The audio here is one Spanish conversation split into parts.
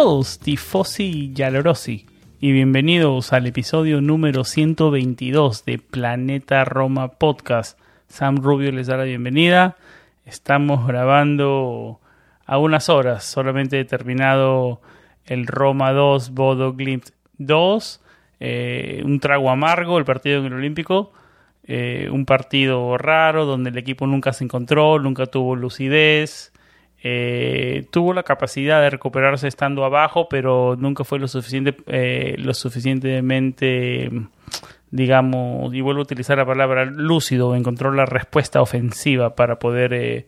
Todos, tifosi y y bienvenidos al episodio número 122 de Planeta Roma Podcast. Sam Rubio les da la bienvenida. Estamos grabando a unas horas, solamente he terminado el Roma 2, Bodo Glimt 2, eh, un trago amargo, el partido en el Olímpico. Eh, un partido raro donde el equipo nunca se encontró, nunca tuvo lucidez, eh, tuvo la capacidad de recuperarse estando abajo, pero nunca fue lo suficiente, eh, lo suficientemente, digamos, y vuelvo a utilizar la palabra lúcido, encontró la respuesta ofensiva para poder eh,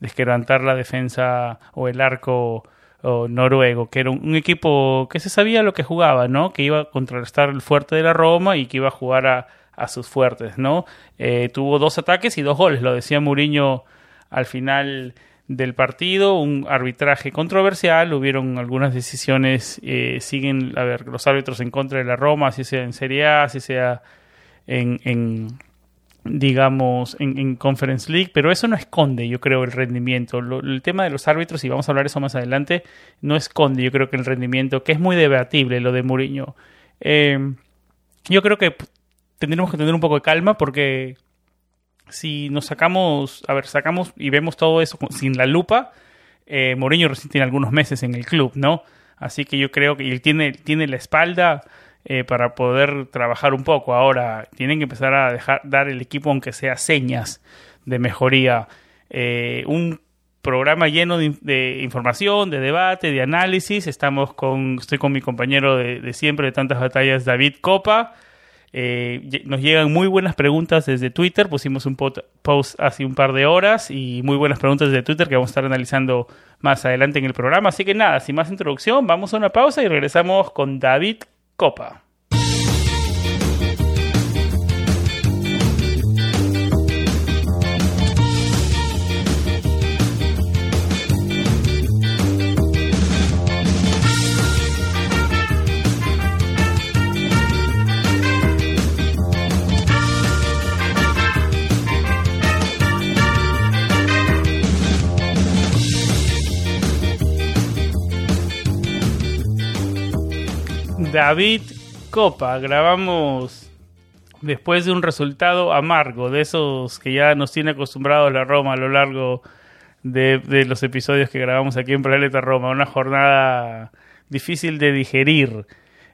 desquerantar la defensa o el arco noruego, que era un, equipo que se sabía lo que jugaba, ¿no? Que iba a contrarrestar el fuerte de la Roma y que iba a jugar a, a sus fuertes, ¿no? tuvo dos ataques y dos goles, lo decía Mourinho al final del partido, un arbitraje controversial, hubieron algunas decisiones, eh, siguen, a ver, los árbitros en contra de la Roma, si sea en Serie A, si sea en, en digamos, en, en, Conference League, pero eso no esconde, yo creo, el rendimiento. el tema de los árbitros, y vamos a hablar eso más adelante, no esconde, yo creo que el rendimiento, que es muy debatible lo de Mourinho. Eh, yo creo que tendremos que tener un poco de calma porque si nos sacamos, a ver, sacamos y vemos todo eso sin la lupa, eh, Mourinho recién tiene algunos meses en el club, ¿no? Así que yo creo que él tiene, tiene la espalda eh, para poder trabajar un poco. Ahora tienen que empezar a dejar dar el equipo, aunque sea señas de mejoría. Eh, un programa lleno de, información, de debate, de análisis. Estamos con, estoy con mi compañero de, de siempre de tantas batallas, David Copa. Eh, nos llegan muy buenas preguntas desde Twitter, pusimos un post hace un par de horas y muy buenas preguntas desde Twitter que vamos a estar analizando más adelante en el programa. Así que nada, sin más introducción, vamos a una pausa y regresamos con David Copa. David Copa. Grabamos después de un resultado amargo, de esos que ya nos tiene acostumbrados la Roma a lo largo de, los episodios que grabamos aquí en Planeta Roma. Una jornada difícil de digerir.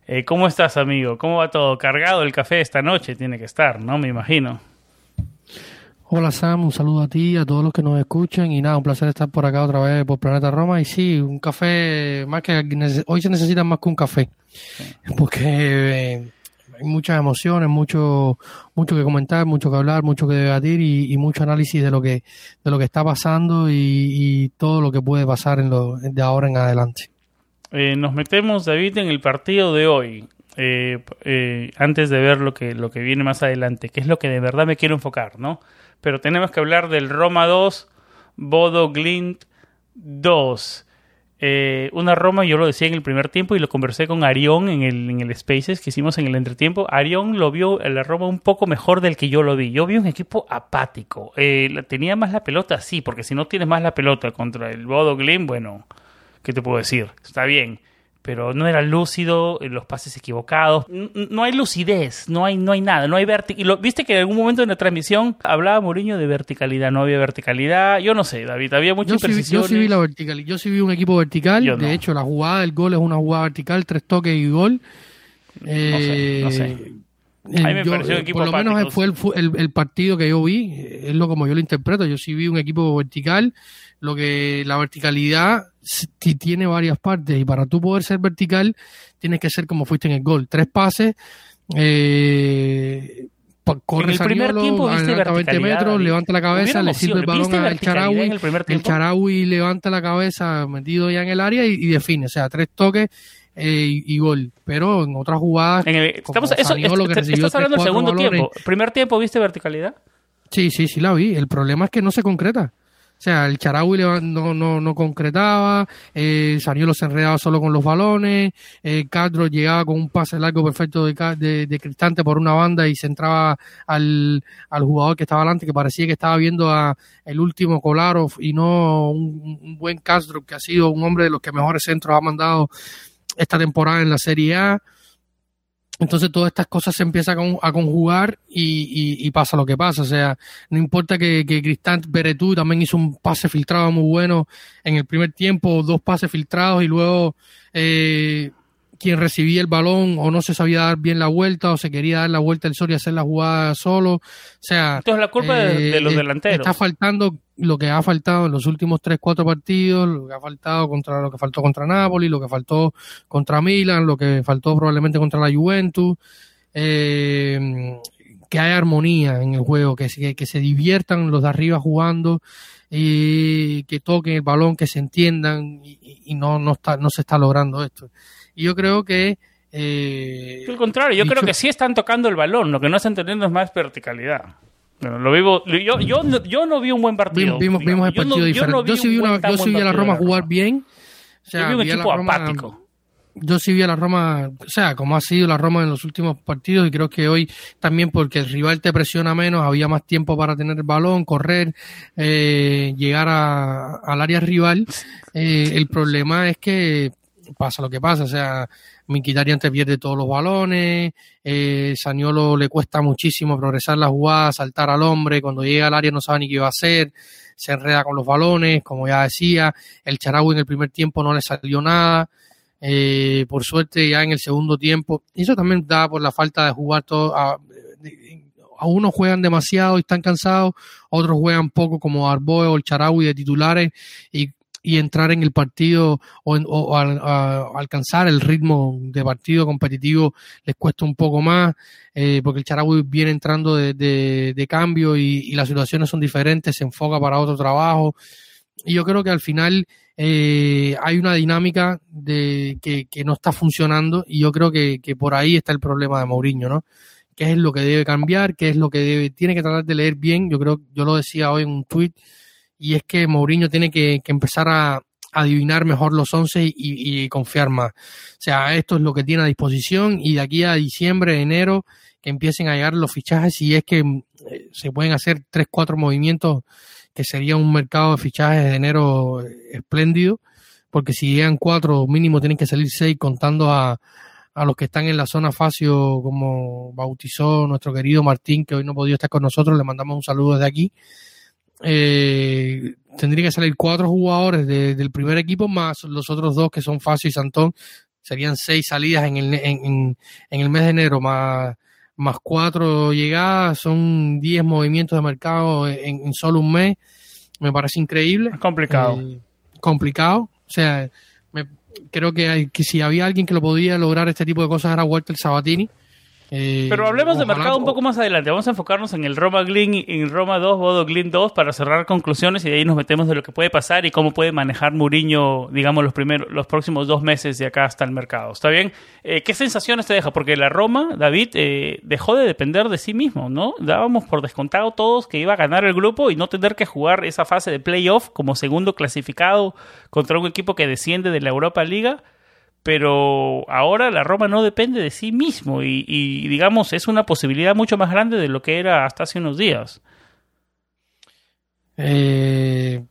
Eh, ¿Cómo estás, amigo? ¿Cómo va todo? Cargado el café esta noche tiene que estar, ¿no? Me imagino. Hola Sam, un saludo a ti, a todos los que nos escuchan y nada, un placer estar por acá otra vez por Planeta Roma y sí, un café, más que hoy se necesita más que un café, porque eh, hay muchas emociones, mucho, mucho que comentar, mucho que hablar, mucho que debatir y, mucho análisis de lo que, de lo que está pasando y, todo lo que puede pasar en lo, de ahora en adelante. Eh, nos metemos, David, en el partido de hoy. Eh, antes de ver lo que, lo que viene más adelante, que es lo que de verdad me quiero enfocar, ¿no? Pero tenemos que hablar del Roma 2, Bodo Glint 2. Eh, una Roma, yo lo decía en el primer tiempo y lo conversé con Arión en el, en el Spaces que hicimos en el entretiempo. Arión lo vio en la Roma un poco mejor del que yo lo vi. Yo vi un equipo apático. Eh, tenía más la pelota, sí, porque si no tienes más la pelota contra el Bodo Glint, bueno, ¿qué te puedo decir? Está bien pero no era lúcido, eh, los pases equivocados, no hay lucidez, no hay, no hay nada, no hay verticalidad. Viste que en algún momento en la transmisión hablaba Mourinho de verticalidad, no había verticalidad, yo no sé, David, había mucha yo yo sí vi la verticalidad, yo sí vi un equipo vertical, de hecho la jugada del gol es una jugada vertical, tres toques y gol. no sé, no sé. Eh, por lo menos fue, el, el, partido que yo vi, es lo como yo lo interpreto. Yo sí vi un equipo vertical, lo que la verticalidad tiene varias partes y para tú poder ser vertical tienes que ser como fuiste en el gol. Tres pases, eh, corre en el primer tiempo viste 20 metros, levanta la cabeza, le sirve el balón al Charawi, el, Charawi levanta la cabeza metido ya en el área y, define, o sea, tres toques eh, y, gol. Pero en otras jugadas, en estamos, eso, estás hablando del segundo tiempo. ¿Primer tiempo viste verticalidad? Sí, sí, sí la vi. El problema es que no se concreta. O sea, el Charaui no, no, no concretaba, eh, Saniolo se enredaba solo con los balones, eh, Castro llegaba con un pase largo perfecto de, de, Cristante por una banda y se entraba al, al jugador que estaba adelante, que parecía que estaba viendo a el último Kolarov y no un buen Castro, que ha sido un hombre de los que mejores centros ha mandado esta temporada en la Serie A. Entonces todas estas cosas se empiezan a conjugar y, pasa lo que pasa. O sea, no importa que, que Cristán Beretú también hizo un pase filtrado muy bueno en el primer tiempo, dos pases filtrados y luego eh, quien recibía el balón o no se sabía dar bien la vuelta o se quería dar la vuelta el sol y hacer la jugada solo. O sea, entonces la culpa de, los eh, delanteros. Está faltando lo que ha faltado en los últimos 3 4 partidos, lo que ha faltado contra lo que faltó contra Napoli, lo que faltó contra Milan, lo que faltó probablemente contra la Juventus. Eh, que haya armonía en el juego, que, que, que se diviertan los de arriba jugando y que toquen el balón, que se entiendan y, y no, no, está, no se está logrando esto. Y yo creo que... Eh, Al contrario, yo creo que sí están tocando el balón, lo que no están teniendo es más verticalidad. lo vivo, yo, yo, yo no vi un buen partido. Vimos, vimos el partido diferente. Yo, sí vi, una, yo sí vi a la Roma jugar bien. O sea, yo vi un equipo apático yo sí vi a la Roma, o sea, como ha sido la Roma en los últimos partidos y creo que hoy también porque el rival te presiona menos, había más tiempo para tener el balón, correr, eh, llegar a, al área rival. Eh, el problema es que pasa lo que pasa, o sea, Miquitarian te pierde todos los balones, eh, Saniolo le cuesta muchísimo progresar la jugada, saltar al hombre, cuando llega al área no sabe ni qué va a hacer, se enreda con los balones, como ya decía, el Charaui en el primer tiempo no le salió nada, eh, por suerte ya en el segundo tiempo, y eso también da por la falta de jugar todo, a, a unos juegan demasiado y están cansados, otros juegan poco como Arboe o el Charaui de titulares y y entrar en el partido o, alcanzar el ritmo de partido competitivo les cuesta un poco más, eh, porque el Charaui viene entrando de, cambio y, las situaciones son diferentes, se enfoca para otro trabajo. Y yo creo que al final eh, hay una dinámica de que, no está funcionando y yo creo que, que por ahí está el problema de Mourinho, ¿no? qué es lo que debe cambiar, qué es lo que debe, tiene que tratar de leer bien. Yo creo, yo lo decía hoy en un tweet, y es que Mourinho tiene que, empezar a, adivinar mejor los once y, confiar más. O sea, esto es lo que tiene a disposición y de aquí a diciembre, enero, que empiecen a llegar los fichajes y es que eh, se pueden hacer tres, cuatro movimientos que sería un mercado de fichajes de enero espléndido, porque si llegan cuatro, mínimo tienen que salir seis contando a, a los que están en la zona facio, como bautizó nuestro querido Martín, que hoy no ha podido estar con nosotros, le mandamos un saludo desde aquí eh, tendría que salir cuatro jugadores del primer equipo más los otros dos que son Facio y Santón. Serían seis salidas en el, en, el mes de enero más, más cuatro llegadas. Son diez movimientos de mercado en, solo un mes. Me parece increíble. Es complicado. Eh, complicado. O sea, me, creo que, que si había alguien que lo podía lograr este tipo de cosas era Walter Sabatini. Eh, Pero hablemos de mercado un poco más adelante. Vamos a enfocarnos en el Roma Glin y en Roma 2, Bodo Glin 2 para cerrar conclusiones y de ahí nos metemos de lo que puede pasar y cómo puede manejar Mourinho, digamos, los primeros, los próximos dos meses de acá hasta el mercado. ¿Está bien? Eh, ¿Qué sensaciones te deja? Porque la Roma, David, eh, dejó de depender de sí mismo, ¿no? Dábamos por descontado todos que iba a ganar el grupo y no tener que jugar esa fase de playoff como segundo clasificado contra un equipo que desciende de la Europa Liga pero ahora la Roma no depende de sí mismo y, digamos es una posibilidad mucho más grande de lo que era hasta hace unos días. Eh,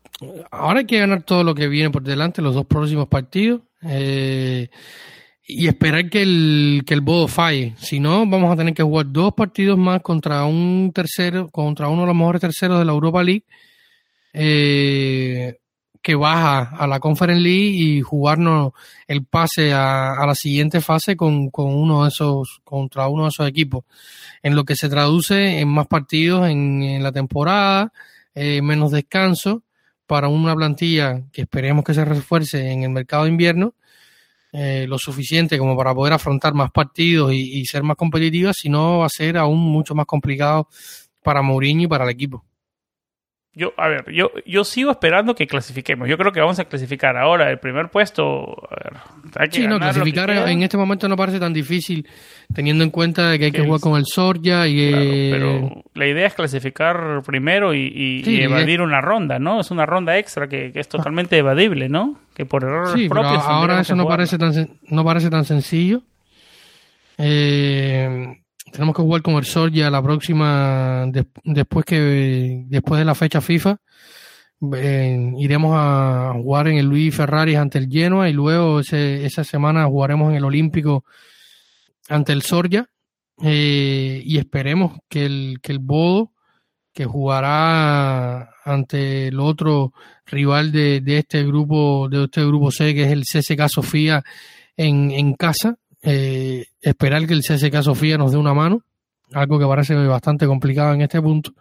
ahora hay que ganar todo lo que viene por delante, los dos próximos partidos, eh, y esperar que el, que el Bodo falle. Si no, vamos a tener que jugar dos partidos más contra un tercero, contra uno de los mejores terceros de la Europa League. Eh, que baja a la Conference League y jugarnos el pase a, la siguiente fase con, uno de esos, contra uno de esos equipos. En lo que se traduce en más partidos en, la temporada, eh, menos descanso para una plantilla que esperemos que se refuerce en el mercado de invierno, eh, lo suficiente como para poder afrontar más partidos y, y ser más competitiva, sino va a ser aún mucho más complicado para Mourinho y para el equipo. Yo, a ver, yo, yo sigo esperando que clasifiquemos. Yo creo que vamos a clasificar ahora. El primer puesto, a ver, hay que sí, no, clasificar en este momento no parece tan difícil, teniendo en cuenta que hay que, jugar con el Sorja y... pero la idea es clasificar primero y, evadir una ronda, ¿no? Es una ronda extra que, es totalmente evadible, ¿no? Que por error sí, propio... ahora eso no parece, tan, no parece tan sencillo. Eh tenemos que jugar con el Sorja la próxima, después que después de la fecha FIFA. iremos a jugar en el Luis Ferrari ante el Genoa y luego esa semana jugaremos en el Olímpico ante el Sorja eh, y esperemos que el, que el Bodo que jugará ante el otro rival de, de, este grupo de este grupo C que es el CSK Sofía en, en casa eh, esperar que el CSK Sofía nos dé una mano, algo que parece bastante complicado en este punto.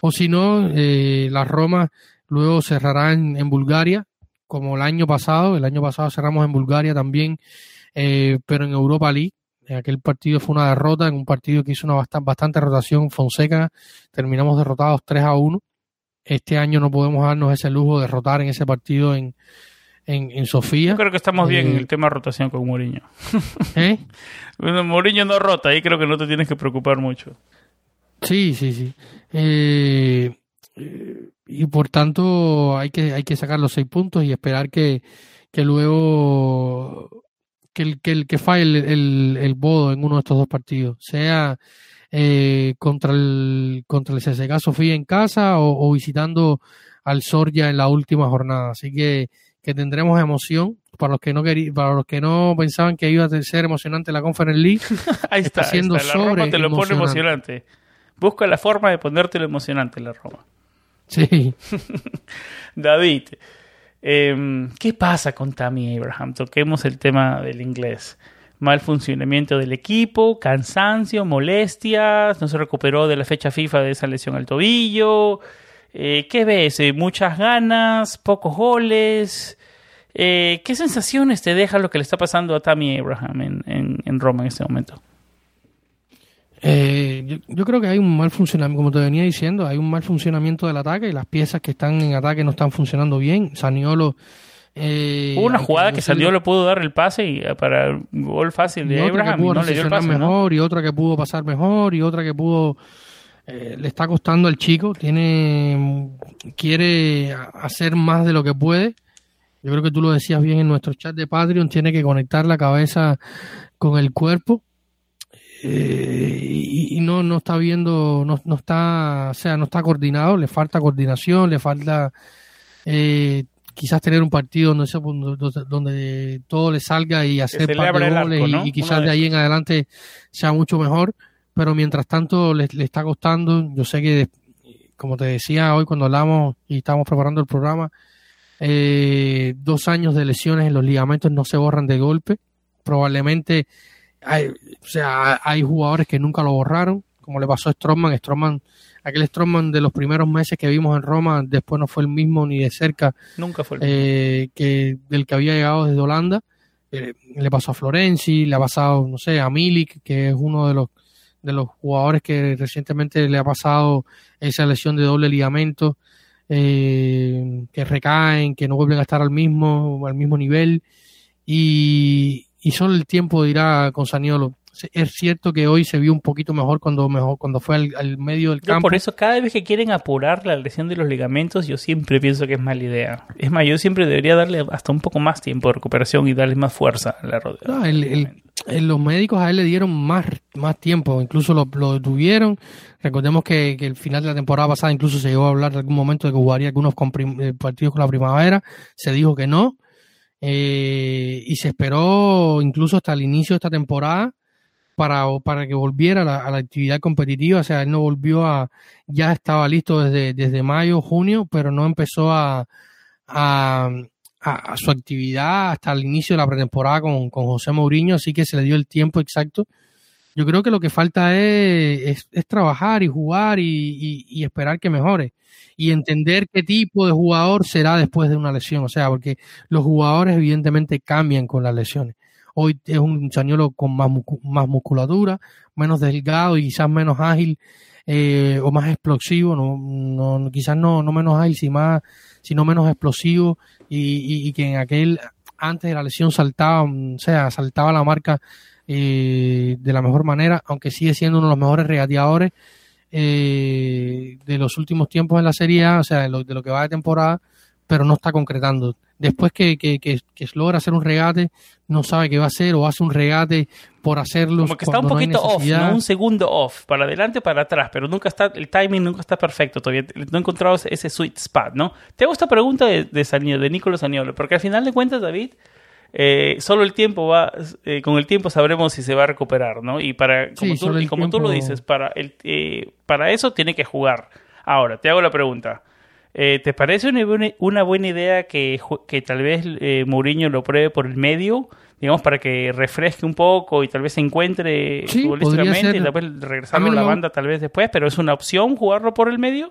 O si no, eh, la Roma luego cerrará en, Bulgaria, como el año pasado. El año pasado cerramos en Bulgaria también, eh, pero en Europa League. Aquel partido fue una derrota, en un partido que hizo una bastante, bastante rotación Fonseca. Terminamos derrotados 3 a 1. Este año no podemos darnos ese lujo de derrotar en ese partido en, en, Sofía. Yo creo que estamos bien en el eh, tema de rotación con Mourinho. ¿Eh? Mourinho no rota, ahí creo que no te tienes que preocupar mucho. Sí, sí, sí. Eh, y por tanto hay que, hay que sacar los seis puntos y esperar que, que luego que el que, el, que falle el, el, bodo en uno de estos dos partidos, sea eh, contra el contra el CSK Sofía en casa o, o visitando al Sorja en la última jornada. Así que que tendremos emoción. Para los que no para los que no pensaban que iba a ser emocionante la Conference League, ahí está, siendo La Roma te lo pone emocionante. Busca la forma de ponértelo emocionante la Roma. Sí. David, em, ¿qué pasa con Tammy Abraham? Toquemos el tema del inglés. Mal funcionamiento del equipo, cansancio, molestias, no se recuperó de la fecha FIFA de esa lesión al tobillo. Eh, ¿Qué ves? Eh, ¿Muchas ganas? ¿Pocos goles? Eh, ¿Qué sensaciones te deja lo que le está pasando a Tammy Abraham en, en, Roma en este momento? yo, creo que hay un mal funcionamiento, como te venía diciendo, hay un mal funcionamiento del ataque y las piezas que están en ataque no están funcionando bien. Saniolo. Hubo una jugada que salió, le pudo dar el pase y, para un gol fácil de Abraham y no le dio el pase. Mejor, Y otra que pudo pasar mejor y otra que pudo eh, le está costando al chico, tiene quiere hacer más de lo que puede. Yo creo que tú lo decías bien en nuestro chat de Patreon, tiene que conectar la cabeza con el cuerpo. Eh, y, no, no está viendo, no, no, está, o sea, no está coordinado, le falta coordinación, le falta eh, quizás tener un partido donde, donde, todo le salga y hacer par de goles y, quizás de ahí en adelante sea mucho mejor pero mientras tanto le, está costando. Yo sé que, como te decía hoy cuando hablamos y estábamos preparando el programa, eh, dos años de lesiones en los ligamentos no se borran de golpe. Probablemente hay, o sea, hay jugadores que nunca lo borraron, como le pasó a Stroman. Stroman, aquel Stroman de los primeros meses que vimos en Roma, después no fue el mismo ni de cerca. Nunca fue eh, que del que había llegado desde Holanda. Eh, le pasó a Florenzi, le ha pasado, no sé, a Milik, que es uno de los de los jugadores que recientemente le ha pasado esa lesión de doble ligamento, eh, que recaen, que no vuelven a estar al mismo, al mismo nivel, y, y solo el tiempo dirá con Saniolo. Es cierto que hoy se vio un poquito mejor cuando mejor cuando fue al, medio del campo. por eso cada vez que quieren apurar la lesión de los ligamentos, yo siempre pienso que es mala idea. Es más, yo siempre debería darle hasta un poco más tiempo de recuperación y darle más fuerza a la rodilla. No, el, los médicos a él le dieron más, más tiempo, incluso lo, detuvieron. Recordemos que, que, el final de la temporada pasada incluso se llegó a hablar de algún momento de que jugaría algunos eh, partidos con la primavera, se dijo que no, eh, y se esperó incluso hasta el inicio de esta temporada para, para que volviera la, a la, actividad competitiva, o sea, él no volvió a, ya estaba listo desde, desde mayo, junio, pero no empezó a, a, su actividad hasta el inicio de la pretemporada con, con, José Mourinho, así que se le dio el tiempo exacto. Yo creo que lo que falta es, es, trabajar y jugar y, esperar que mejore y entender qué tipo de jugador será después de una lesión, o sea, porque los jugadores evidentemente cambian con las lesiones. Hoy es un chañuelo con más, más musculatura, menos delgado y quizás menos ágil eh, o más explosivo, no, no, quizás no, no menos ágil, sino, más, sino menos explosivo y, y, que en aquel antes de la lesión saltaba, o sea, saltaba la marca eh, de la mejor manera, aunque sigue siendo uno de los mejores regateadores eh, de los últimos tiempos en la Serie A, o sea, de lo, de lo que va de temporada, pero no está concretando después que, que, que, logra hacer un regate, no sabe qué va a hacer o hace un regate por hacerlo. Como que está un poquito off, ¿no? Un segundo off, para adelante, para atrás, pero nunca está, el timing nunca está perfecto todavía. No he encontrado ese sweet spot, ¿no? Te hago esta pregunta de, de, de Nicolás Aniolo, porque al final de cuentas, David, eh, solo el tiempo va, eh, con el tiempo sabremos si se va a recuperar, ¿no? Y para, como, tú, y como tú lo dices, para, el, eh, para eso tiene que jugar. Ahora, te hago la pregunta. Eh, ¿Te parece una buena, una buena idea que, que tal vez eh, Mourinho lo pruebe por el medio? Digamos, para que refresque un poco y tal vez se encuentre futbolísticamente y después regresar a, la banda tal vez después, pero ¿es una opción jugarlo por el medio?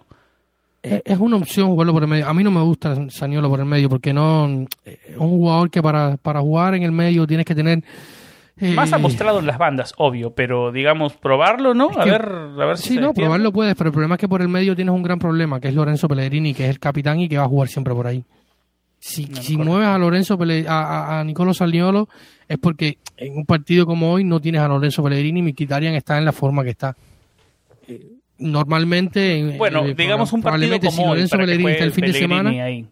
Es una opción jugarlo por el medio. A mí no me gusta Saniolo por el medio porque no es un jugador que para, para jugar en el medio tienes que tener más ha mostrado en las bandas, obvio, pero digamos, probarlo, ¿no? A ver, a ver si Sí, no, probarlo puedes, pero el problema es que por el medio tienes un gran problema, que es Lorenzo Pellegrini, que es el capitán y que va a jugar siempre por ahí. Si, si mueves a Lorenzo a, a, Nicolo Saliolo, es porque en un partido como hoy no tienes a Lorenzo Pellegrini y Miquitarian está en la forma que está. Eh, normalmente, bueno, eh, digamos un partido como si Lorenzo Pellegrini está el fin de semana. Ahí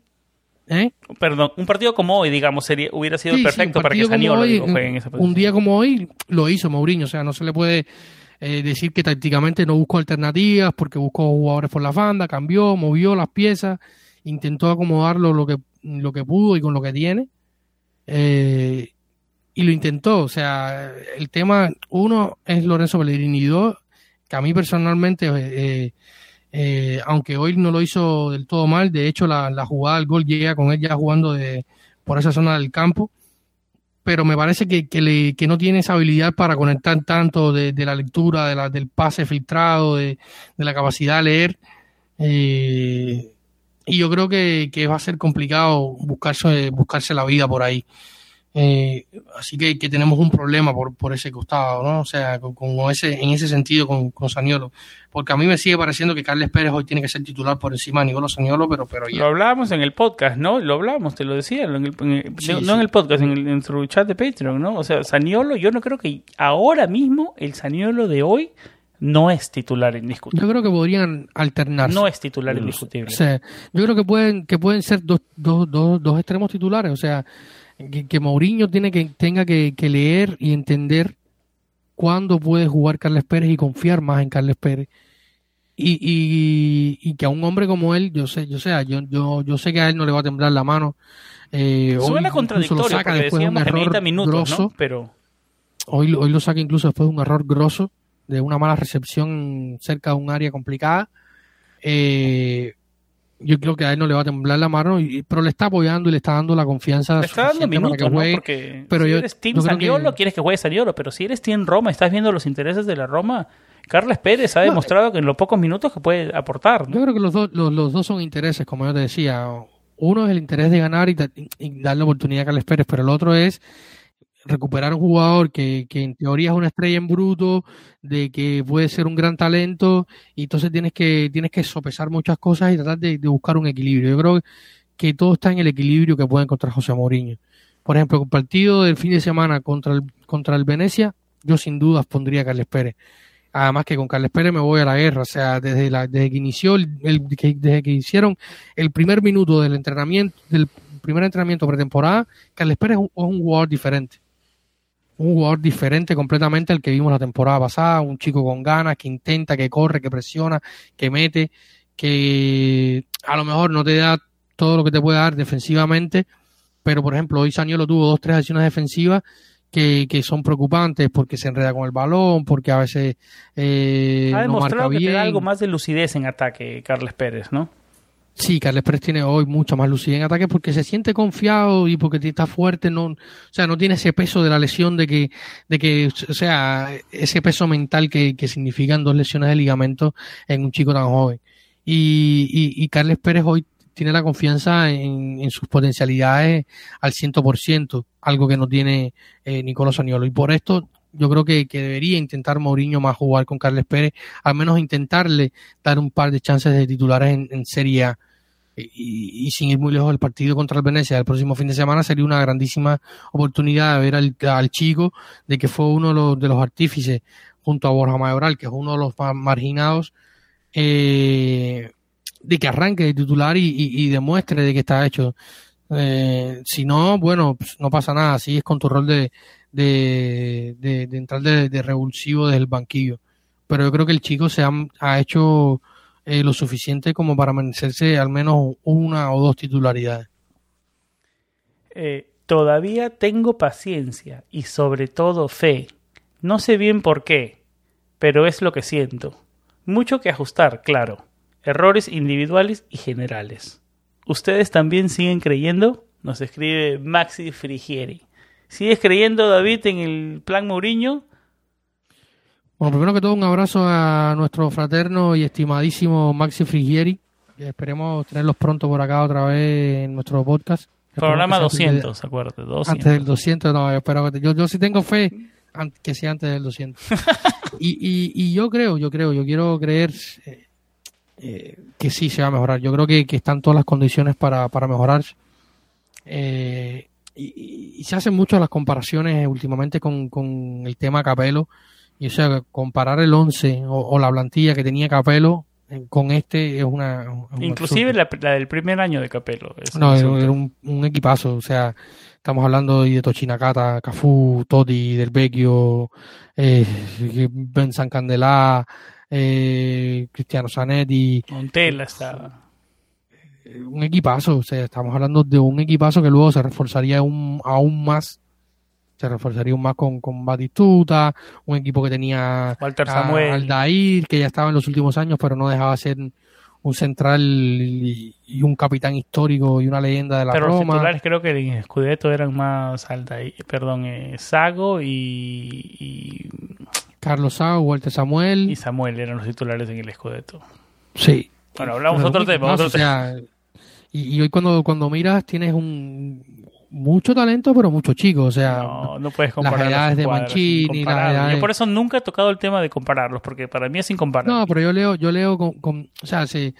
¿Eh? Perdón, un partido como hoy, digamos, sería, hubiera sido perfecto para que Saniolo juegue en esa posición. Un día como hoy lo hizo Mourinho, o sea, no se le puede eh, decir que tácticamente no buscó alternativas porque buscó jugadores por la banda, cambió, movió las piezas, intentó acomodarlo lo que, lo que pudo y con lo que tiene. Eh, y lo intentó, o sea, el tema, uno es Lorenzo Pellegrini y dos, que a mí personalmente eh, aunque hoy no lo hizo del todo mal, de hecho la, jugada del gol llega con él ya jugando de, por esa zona del campo, pero me parece que, que, no tiene esa habilidad para conectar tanto de, la lectura, de la, del pase filtrado, de, la capacidad de leer. Eh, y yo creo que, que, va a ser complicado buscarse, buscarse la vida por ahí. Eh, así que, que, tenemos un problema por, por ese costado, ¿no? O sea, con, ese, en ese sentido con, con, Saniolo. Porque a mí me sigue pareciendo que Carles Pérez hoy tiene que ser titular por encima de Nicolás Saniolo, pero, pero ya. Lo hablábamos en el podcast, ¿no? Lo hablábamos, te lo decía, en el, no en el podcast, en, el, en su chat de Patreon, ¿no? O sea, Saniolo, yo no creo que ahora mismo el Saniolo de hoy no es titular indiscutible. Yo creo que podrían alternarse. No es titular indiscutible. O sea, yo creo que pueden, que pueden ser dos, dos, dos, dos extremos titulares. O sea, que, Mourinho tiene que, tenga que, leer y entender cuándo puede jugar Carles Pérez y confiar más en Carles Pérez. Y, y, que a un hombre como él, yo sé, yo sé, yo, yo, yo sé que a él no le va a temblar la mano. Eh, Suena contradictorio lo saca después de un error minutos, ¿no? Pero hoy, hoy lo saca incluso después de un error grosso, de una mala recepción cerca de un área complicada. Eh, yo creo que a él no le va a temblar la mano, pero le está apoyando y le está dando la confianza. Le está dando minutos, ¿no? Porque pero si eres Team Saniolo, quieres que juegue Saniolo, pero si eres Team Roma, estás viendo los intereses de la Roma, Carles Pérez ha demostrado que en los pocos minutos que puede aportar. Yo creo que los, dos los, los, dos son intereses, como yo te decía. Uno es el interés de ganar y, y darle oportunidad a Carles Pérez, pero el otro es recuperar un jugador que, que, en teoría es una estrella en bruto, de que puede ser un gran talento, y entonces tienes que, tienes que sopesar muchas cosas y tratar de, buscar un equilibrio. Yo creo que todo está en el equilibrio que puede encontrar José Mourinho. Por ejemplo, el partido del fin de semana contra el, contra el Venecia, yo sin dudas pondría a Carles Pérez. Además que con Carles Pérez me voy a la guerra, o sea, desde, la, desde que inició, el, desde que hicieron el primer minuto del entrenamiento, del primer entrenamiento pretemporada, Carles Pérez es un jugador diferente un jugador diferente completamente al que vimos la temporada pasada, un chico con ganas, que intenta, que corre, que presiona, que mete, que a lo mejor no te da todo lo que te puede dar defensivamente, pero por ejemplo hoy Saniolo tuvo dos, tres acciones defensivas que, que son preocupantes porque se enreda con el balón, porque a veces eh, ha demostrado que te da algo más de lucidez en ataque, Carles Pérez, ¿no? Sí, Carles Pérez tiene hoy mucha más lucidez en ataque porque se siente confiado y porque está fuerte, no, o sea, no tiene ese peso de la lesión de que, de que, o sea, ese peso mental que, que significan dos lesiones de ligamento en un chico tan joven. Y, y, y Carles Pérez hoy tiene la confianza en, en sus potencialidades al ciento por ciento, algo que no tiene eh, Nicolás Aniolo. Y por esto yo creo que, que, debería intentar Mourinho más jugar con Carles Pérez, al menos intentarle dar un par de chances de titulares en, en Serie A y, y, sin ir muy lejos el partido contra el Venecia el próximo fin de semana sería una grandísima oportunidad de ver al, chico de que fue uno de los, artífices junto a Borja Mayoral que es uno de los más marginados eh, de que arranque de titular y, y, demuestre de que está hecho. Eh, si no bueno pues no pasa nada así es con tu rol de de, de, de entrar de, de, revulsivo desde el banquillo. Pero yo creo que el chico se ha, ha hecho eh, lo suficiente como para merecerse al menos una o dos titularidades. Eh, todavía tengo paciencia y sobre todo fe. No sé bien por qué, pero es lo que siento. Mucho que ajustar, claro. Errores individuales y generales. ¿Ustedes también siguen creyendo? Nos escribe Maxi Frigieri. ¿Sigues creyendo, David, en el plan Mourinho? Bueno, primero que todo, un abrazo a nuestro fraterno y estimadísimo Maxi Frigieri. Esperemos tenerlos pronto por acá otra vez en nuestro podcast. Programa 200, de, acuérdate, 200. Antes del 200, no, espero que yo, yo sí tengo fe que sea antes del 200. y, y, y, yo creo, yo creo, yo quiero creer eh, eh, que sí se va a mejorar. Yo creo que, que están todas las condiciones para, para mejorar. Eh, y, y, se hacen mucho las comparaciones últimamente con, con el tema Capelo. Y o sea, comparar el 11 o, o la plantilla que tenía Capelo con este es una. Un Inclusive la, la, del primer año de Capello. No, era un, un, equipazo. O sea, estamos hablando de Tochinacata, Cafú, Totti, Del Vecchio, eh, Ben San Candelá, eh, Cristiano Zanetti. Montella estaba. Un equipazo. O sea, estamos hablando de un equipazo que luego se reforzaría aún, aún más se reforzaría un más con, con Batistuta, un equipo que tenía Walter Samuel. Aldair, que ya estaba en los últimos años, pero no dejaba de ser un central y, y, un capitán histórico y una leyenda de la pero Roma. Pero los titulares creo que en Scudetto eran más Aldair, perdón, eh, Sago y, y, Carlos Sago, Walter Samuel. Y Samuel eran los titulares en el Scudetto. Sí. Bueno, hablamos otro tema. Otro o sea, y, y, hoy cuando, cuando miras tienes un, mucho talento, pero mucho chico. O sea, no, no puedes comparar las edades de Mancini, las edades... Yo por eso nunca he tocado el tema de compararlos, porque para mí es incomparable. No, pero yo leo, yo leo con, con o sea, sí,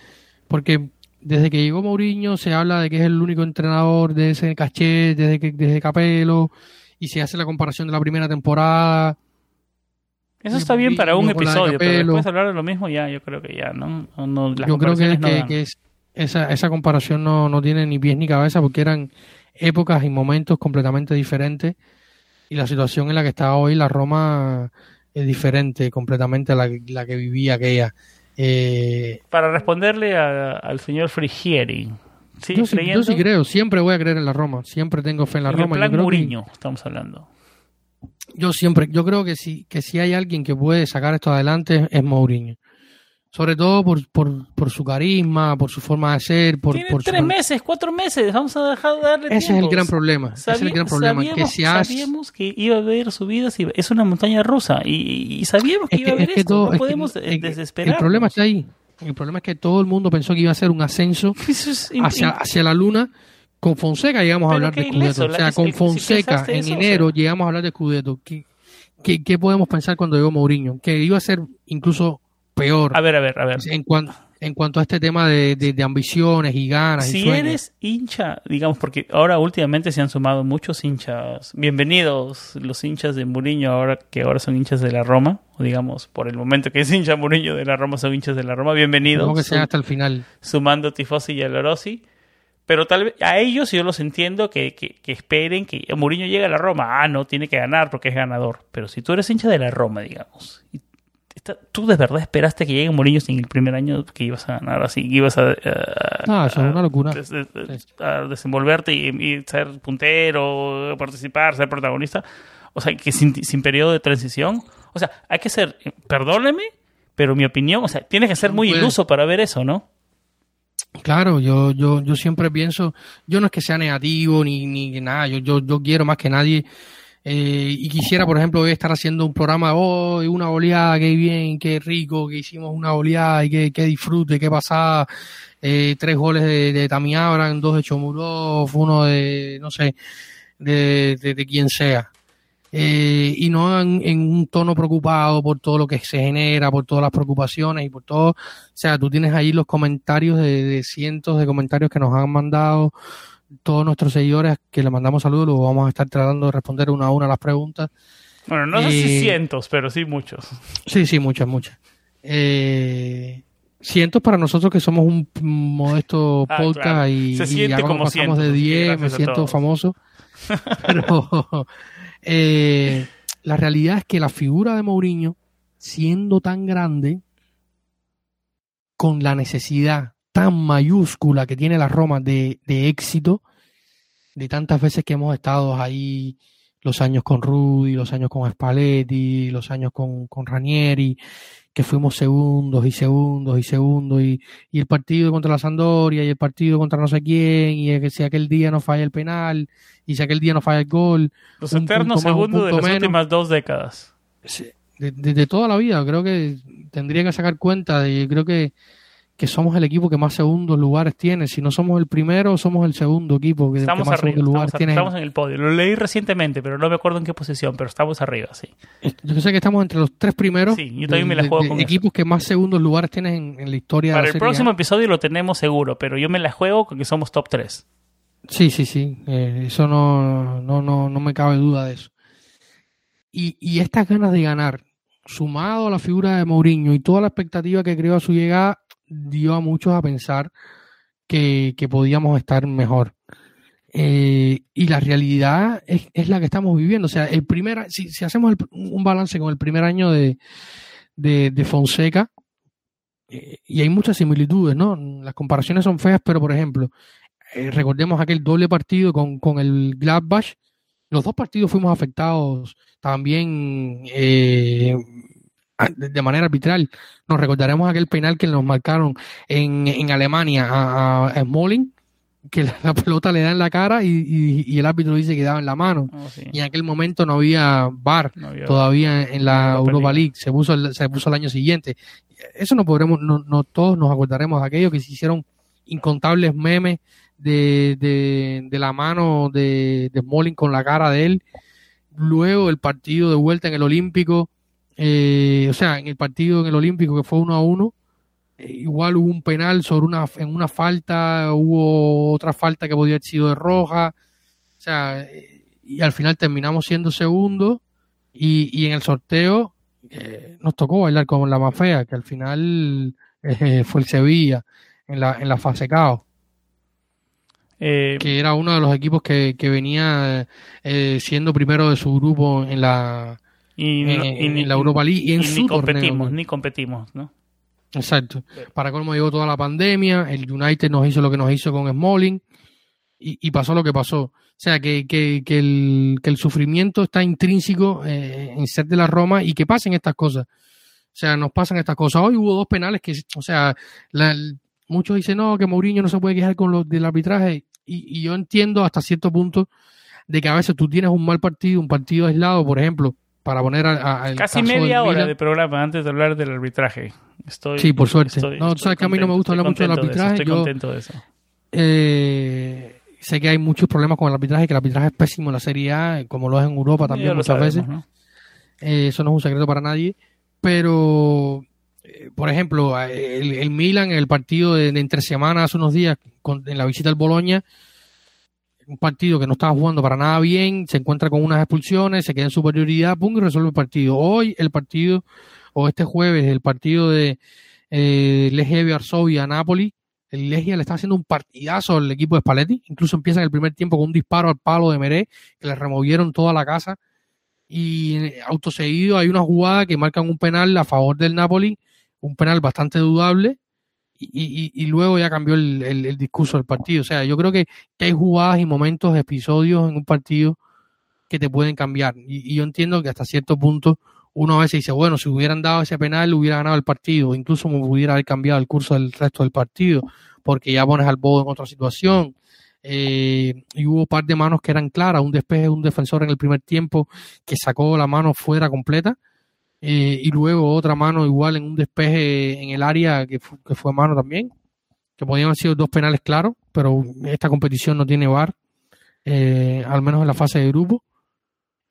porque desde que llegó Mourinho se habla de que es el único entrenador de ese caché, desde que desde Capello, y se hace la comparación de la primera temporada. Eso está bien para un episodio, pero después hablar de lo mismo ya, yo creo que ya, ¿no? no yo creo que, no que, que es, esa, esa comparación no, no tiene ni pies ni cabeza porque eran épocas y momentos completamente diferentes y la situación en la que está hoy la Roma es diferente completamente a la, la que vivía aquella. Eh, Para responderle a, al señor Frigieri, ¿sí yo, sí, yo, sí, creo, siempre voy a creer en la Roma, siempre tengo fe en la en Roma. El plan yo creo Mourinho, que, estamos hablando. Yo siempre, yo creo que si, que si hay alguien que puede sacar esto adelante es Mourinho sobre todo por, por, por su carisma, por su forma de ser, por, Tiene por tres su... meses, cuatro meses, vamos a dejar de darle Ese es el gran problema. Ese es el gran problema. Sabíamos, que si has... sabíamos que iba a haber subidas, y es una montaña rusa y, y sabíamos que, es iba a haber es esto, todo, no podemos es desesperar. El problema está ahí. El problema es que todo el mundo pensó que iba a ser un ascenso hacia, hacia la luna. Con Fonseca llegamos a hablar de Scudetto. O sea, con Fonseca si en eso, enero o sea... llegamos a hablar de Scudetto. ¿Qué, qué, ¿Qué podemos pensar cuando llegó Mourinho? Que iba a ser incluso peor. A ver, a ver, a ver. En cuanto, en cuanto a este tema de, de, de ambiciones y ganas. Si y sueños. eres hincha, digamos, porque ahora últimamente se han sumado muchos hinchas. Bienvenidos los hinchas de Mourinho, ahora que ahora son hinchas de la Roma, o digamos, por el momento que es hincha Mourinho de la Roma, son hinchas de la Roma. Bienvenidos. Como que sean hasta el final. Sumando Tifosi y Alorosi. Pero tal vez a ellos yo los entiendo que, que, que, esperen que Mourinho llegue a la Roma. Ah, no, tiene que ganar porque es ganador. Pero si tú eres hincha de la Roma, digamos, y ¿Tú de verdad esperaste que llegue Mourinho en el primer año que ibas a ganar así? Que ibas a, a, no, eso es una locura. A, a desenvolverte y, y, ser puntero, participar, ser protagonista. O sea, que sin, sin periodo de transición. O sea, hay que ser, perdóneme, pero mi opinión, o sea, tienes que ser muy iluso para ver eso, ¿no? Claro, yo, yo, yo siempre pienso, yo no es que sea negativo ni, ni nada, yo, yo, yo quiero más que nadie eh, y quisiera, por ejemplo, estar haciendo un programa hoy, una oleada, qué bien, qué rico, que hicimos una oleada y qué, qué disfrute, qué pasada. Eh, tres goles de, de Tami Abraham, dos de Chomurov, uno de, no sé, de, de, de quien sea. Eh, y no en, en, un tono preocupado por todo lo que se genera, por todas las preocupaciones y por todo. O sea, tú tienes ahí los comentarios de, de cientos de comentarios que nos han mandado todos nuestros seguidores que le mandamos saludos, luego vamos a estar tratando de responder una a una las preguntas. Bueno, no sé si cientos, pero sí muchos. Sí, sí, muchas, muchas. Eh, cientos para nosotros que somos un modesto Ah, podcast claro. y, Se y siente como pasamos cientos, de así que 10 me siento famoso. Pero eh, la realidad es que la figura de Mourinho, siendo tan grande, con la necesidad tan mayúscula que tiene la Roma de, de éxito, de tantas veces que hemos estado ahí, los años con Rudy, los años con Spalletti, los años con, con Ranieri, que fuimos segundos y segundos y segundos, y, y el partido contra la Sandoria, y el partido contra no sé quién, y que si aquel día no falla el penal, y si aquel día no falla el gol, Los eternos segundos de las menos. últimas dos décadas. Sí, de, de- de toda la vida, creo que tendría que sacar cuenta de, creo que, que somos el equipo que más segundos lugares tiene. Si no somos el primero, somos el segundo equipo que, Estamos que más arriba, segundos lugares estamos, tiene. estamos en el podio. Lo leí recientemente, pero no me acuerdo en qué posición, pero estamos arriba, sí. Yo sé que estamos entre los tres primeros Sí, yo también me la de- juego de con eso. equipos que más segundos lugares tienen en, en la historia Para de la el Serie próximo A. episodio lo tenemos seguro, pero yo me la juego con que somos top 3. Sí, sí, sí. eh, eso no, no, no, no me cabe duda de eso. Y, y estas ganas de ganar, sumado a la figura de Mourinho y toda la expectativa que creó a su llegada, dio a muchos a pensar que, que podíamos estar mejor. Eh, y la realidad es, es la que estamos viviendo. O sea, el primer, si, si hacemos el- un balance con el primer año de, de, Fonseca, eh, y hay muchas similitudes, ¿no? Las comparaciones son feas, pero por ejemplo, eh, recordemos aquel doble partido con, con el Gladbach. Los dos partidos fuimos afectados también de manera arbitral. Nos recordaremos aquel penal que nos marcaron en, en Alemania a, a Smalling, que la, la pelota le da en la cara y, y- y el árbitro dice que daba en la mano. Oh, sí. Y en aquel momento no había VAR No todavía en la Europa Europa League. League, se puso el, se puso el año siguiente. Eso no podremos, no, no todos nos acordaremos de aquello que se hicieron incontables memes de, de, de la mano de, de Smalling con la cara de él. Luego el partido de vuelta en el Olímpico, eh, o sea, en el partido en el Olímpico que fue uno a uno, eh, igual hubo un penal sobre una, en una falta, hubo otra falta que podía haber sido de roja, o sea, eh, y al final terminamos siendo segundos y, y en el sorteo eh, nos tocó bailar con la más fea, que al final fue el Sevilla en la, en la fase caos, Eh, que era uno de los equipos que, que venía eh, siendo primero de su grupo en la, y, no- en, y ni- en la Europa League y en y su ni torneo. competimos, ni competimos, ¿no? Exacto. Para cómo llegó toda la pandemia, el United nos hizo lo que nos hizo con Smalling y, y pasó lo que pasó. O sea, que, que, que, el, que el sufrimiento está intrínseco eh, en ser de la Roma y que pasen estas cosas. O sea, nos pasan estas cosas. Hoy hubo dos penales que, o sea, la- muchos dicen, no, que Mourinho no se puede quejar con los del arbitraje. Y, y yo entiendo hasta cierto punto de que a veces tú tienes un mal partido, un partido aislado, por ejemplo, para poner a, a- Casi caso media hora Milan. de programa antes de hablar del arbitraje. Estoy, Sí, por suerte. estoy- No, tú estoy sabes que a mí no me gusta hablar mucho del contento de eso, arbitraje, Estoy yo- contento de eso. Eh, sé que hay muchos problemas con el arbitraje, que el arbitraje es pésimo en la Serie A, como lo es en Europa también muchas sabemos, veces. ¿no? Eh, eso no es un secreto para nadie. Pero, eh, por ejemplo, eh, el, el Milan, en el partido de, de entre semana hace unos días, con- en la visita al Boloña, un partido que no estaba jugando para nada bien, se encuentra con unas expulsiones, se queda en superioridad, pum, y resuelve el partido. Hoy el partido, o este jueves, el partido de eh, Legia Varsovia Napoli, el Legia le está haciendo un partidazo al equipo de Spalletti, incluso empieza en el primer tiempo con un disparo al palo de Meré, que le removieron toda la casa, y eh, auto seguido hay una jugada que marcan un penal a favor del Napoli, un penal bastante dudable, y, y- luego ya cambió el, el- discurso del partido. O sea, yo creo que, hay jugadas y momentos, episodios en un partido que te pueden cambiar. Y, yo entiendo que hasta cierto punto uno a veces dice, bueno, si hubieran dado ese penal, hubiera ganado el partido, incluso me pudiera haber cambiado el curso del resto del partido, porque ya pones al Bodo en otra situación. Eh, y hubo un par de manos que eran claras, un despeje de un defensor en el primer tiempo que sacó la mano fuera completa eh, y luego otra mano igual en un despeje en el área que, fu- que fue mano también, que podían haber sido dos penales claros, pero esta competición no tiene VAR, eh, al menos en la fase de grupo.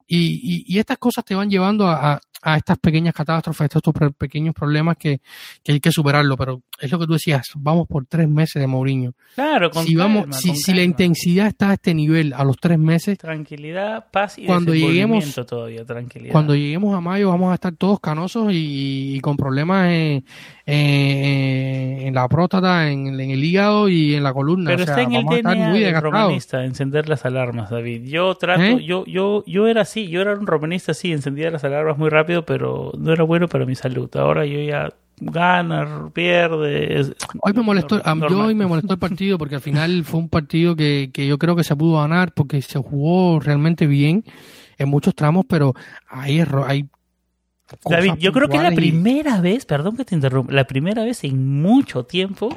Y, estas cosas te van llevando a- a estas pequeñas catástrofes, a estos pequeños problemas que, que hay que superarlo. Pero es lo que tú decías, vamos por tres meses de Mourinho. Claro, con Si, vamos, calma, si, con si la intensidad está a este nivel a los tres meses, Tranquilidad, paz y Cuando lleguemos- todavía, tranquilidad. cuando lleguemos a mayo vamos a estar todos canosos y, y con problemas en, en- en la próstata, en, en el hígado y en la columna. Pero o sea, está en el vamos DNA muy del romanista, encender las alarmas, David. Yo trato, ¿Eh? yo, yo, yo era así, yo era un romanista así, encendía las alarmas muy rápido, pero no era bueno para mi salud. Ahora yo ya gana, pierde. es- Hoy me molestó, a- yo normal. hoy me molestó el partido porque al final fue un partido que, que yo creo que se pudo ganar porque se jugó realmente bien en muchos tramos, pero hay erro- hay David, yo creo que es la y- primera vez, perdón que te interrumpa, la primera vez en mucho tiempo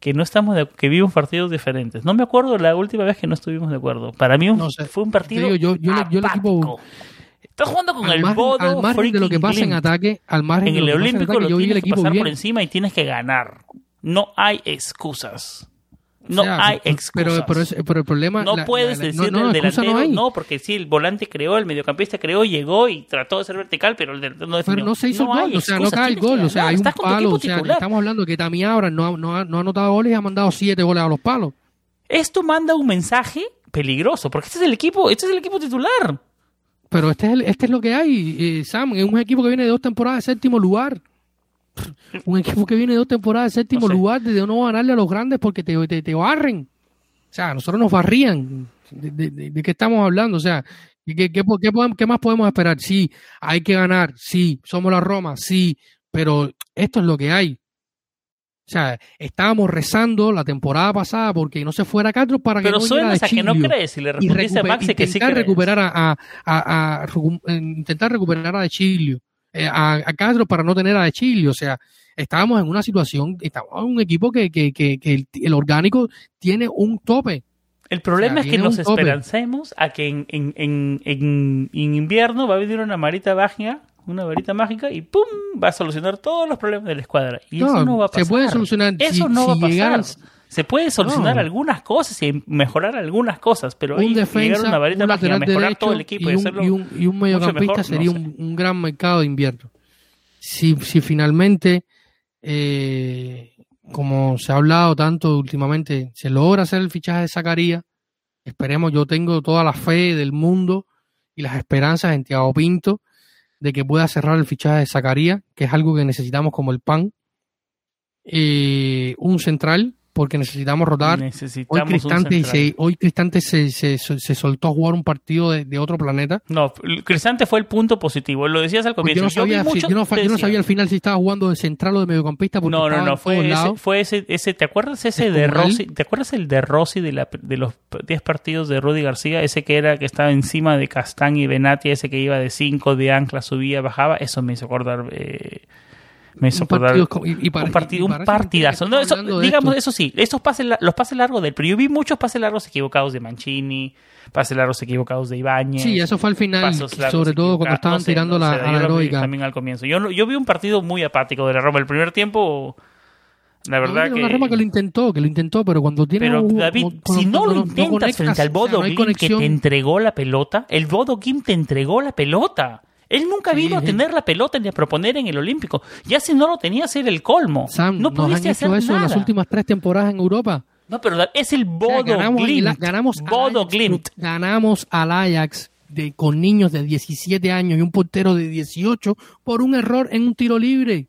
que no estamos de, que vimos partidos diferentes. No me acuerdo la última vez que no estuvimos de acuerdo. Para mí un- No sé. fue un partido digo, yo- yo yo el equipo- Estás jugando con al el margen, bodo al margen de lo que pasa en ataque, al margen En de el lo que pasa en Olímpico ataque, lo yo vi el tienes que equipo pasar bien. por encima y tienes que ganar. No hay excusas. No O sea, hay excusas. Pero, pero, es- pero el problema. no la- puedes la- la- decirle no, no, delantero, no no, porque sí, el volante creó, el mediocampista creó, llegó y trató de ser vertical, pero el delantero no definió. Pero no se hizo el gol, o sea, no cae el gol, o sea, hay un palo, o sea, estamos hablando que Tami ha- no, ha- no ha anotado goles y ha mandado siete goles a los palos. Esto manda un mensaje peligroso, porque este es el equipo, este es el equipo titular. Pero este es, el- este es lo que hay, eh, Sam, es un equipo que viene de dos temporadas de séptimo lugar. Un equipo que viene de dos temporadas de séptimo No sé. lugar, de no ganarle a los grandes porque te, te, te barren. O sea, nosotros nos barrían. ¿De, de, de- de qué estamos hablando? O sea, ¿qué, qué, qué, podemos- qué más podemos esperar? Sí, hay que ganar, sí, somos la Roma, sí, pero esto es lo que hay. O sea, estábamos rezando la temporada pasada porque no se fuera Castro para que Pero no viniera suenas de a que no crees y le respondiste a Maxe que sí intentar crees. recuperar a, a- a- a recu- eh, intentar recuperar a De Chilio eh, a, a Castro para no tener a De Chilio o sea estábamos en una situación estábamos en un equipo que, que, que, que el, el orgánico tiene un tope. El problema O sea, es que nos esperancemos a que en, en, en, en- invierno va a venir una varita mágica, una varita mágica y ¡pum! va a solucionar todos los problemas de la escuadra. Y eso no va a pasar. se puede solucionar Eso si, no va a si pasar. llegaran Se puede solucionar No. algunas cosas y mejorar algunas cosas, pero ahí un llegar defensa una varita un mágica a mejorar derecho todo el equipo y, un, hacerlo y un, y un mediocampista mejor, no sería sé. un, gran mercado de invierno si, si finalmente eh, como se ha hablado tanto últimamente se logra hacer el fichaje de Zacarías esperemos yo tengo toda la fe del mundo y las esperanzas en Thiago Pinto de que pueda cerrar el fichaje de Zacarías que es algo que necesitamos como el pan Eh, un central porque necesitamos rotar Hoy Necesitamos un Cristante, se, hoy Cristante se, se, se soltó a jugar un partido de, de otro planeta. No, Cristante fue el punto positivo. Lo decías al comienzo. yo no, sabía, si- yo, no, yo sabía al final si estaba jugando de central o de mediocampista. Porque No, no, no, fue ese, fue ese, ese, ¿te acuerdas ese de. Rossi? ¿Te acuerdas el de Rossi de, la, de los 10 partidos de Rudy García? Ese que era que estaba encima de Castán y Benati, ese que iba de 5, de ancla, subía, bajaba, eso me hizo acordar, eh, me hizo Un partido co- y- y para- un, y partidazo. No, eso, digamos, eso sí, estos pases, los pases largos del, pero yo vi muchos pases largos equivocados de Mancini, pases largos equivocados de Ibáñez. Sí, eso fue al final, sobre todo cuando estaban No sé, tirando no la, a la heroica. También al comienzo. Yo, vi un partido muy apático de la Roma. El primer tiempo, la verdad No, que... Una Roma que lo intentó, que lo intentó, pero cuando tiene Pero un- David, si no lo intentas frente al o sea, Bodo Glimt que te entregó la pelota, el Bodo Glimt te entregó la pelota. Él nunca vino a tener la pelota ni a proponer en el Olímpico. Ya si no lo tenías era el colmo. Sam, no pudiste hacer eso en nada. las últimas tres temporadas en Europa. No, pero es el O sea, Bodo ganamos, Glimt. ganamos al Bodo Ajax, Glimt. ganamos al Ajax de, con niños de 17 años y un portero de 18 por un error en un tiro libre.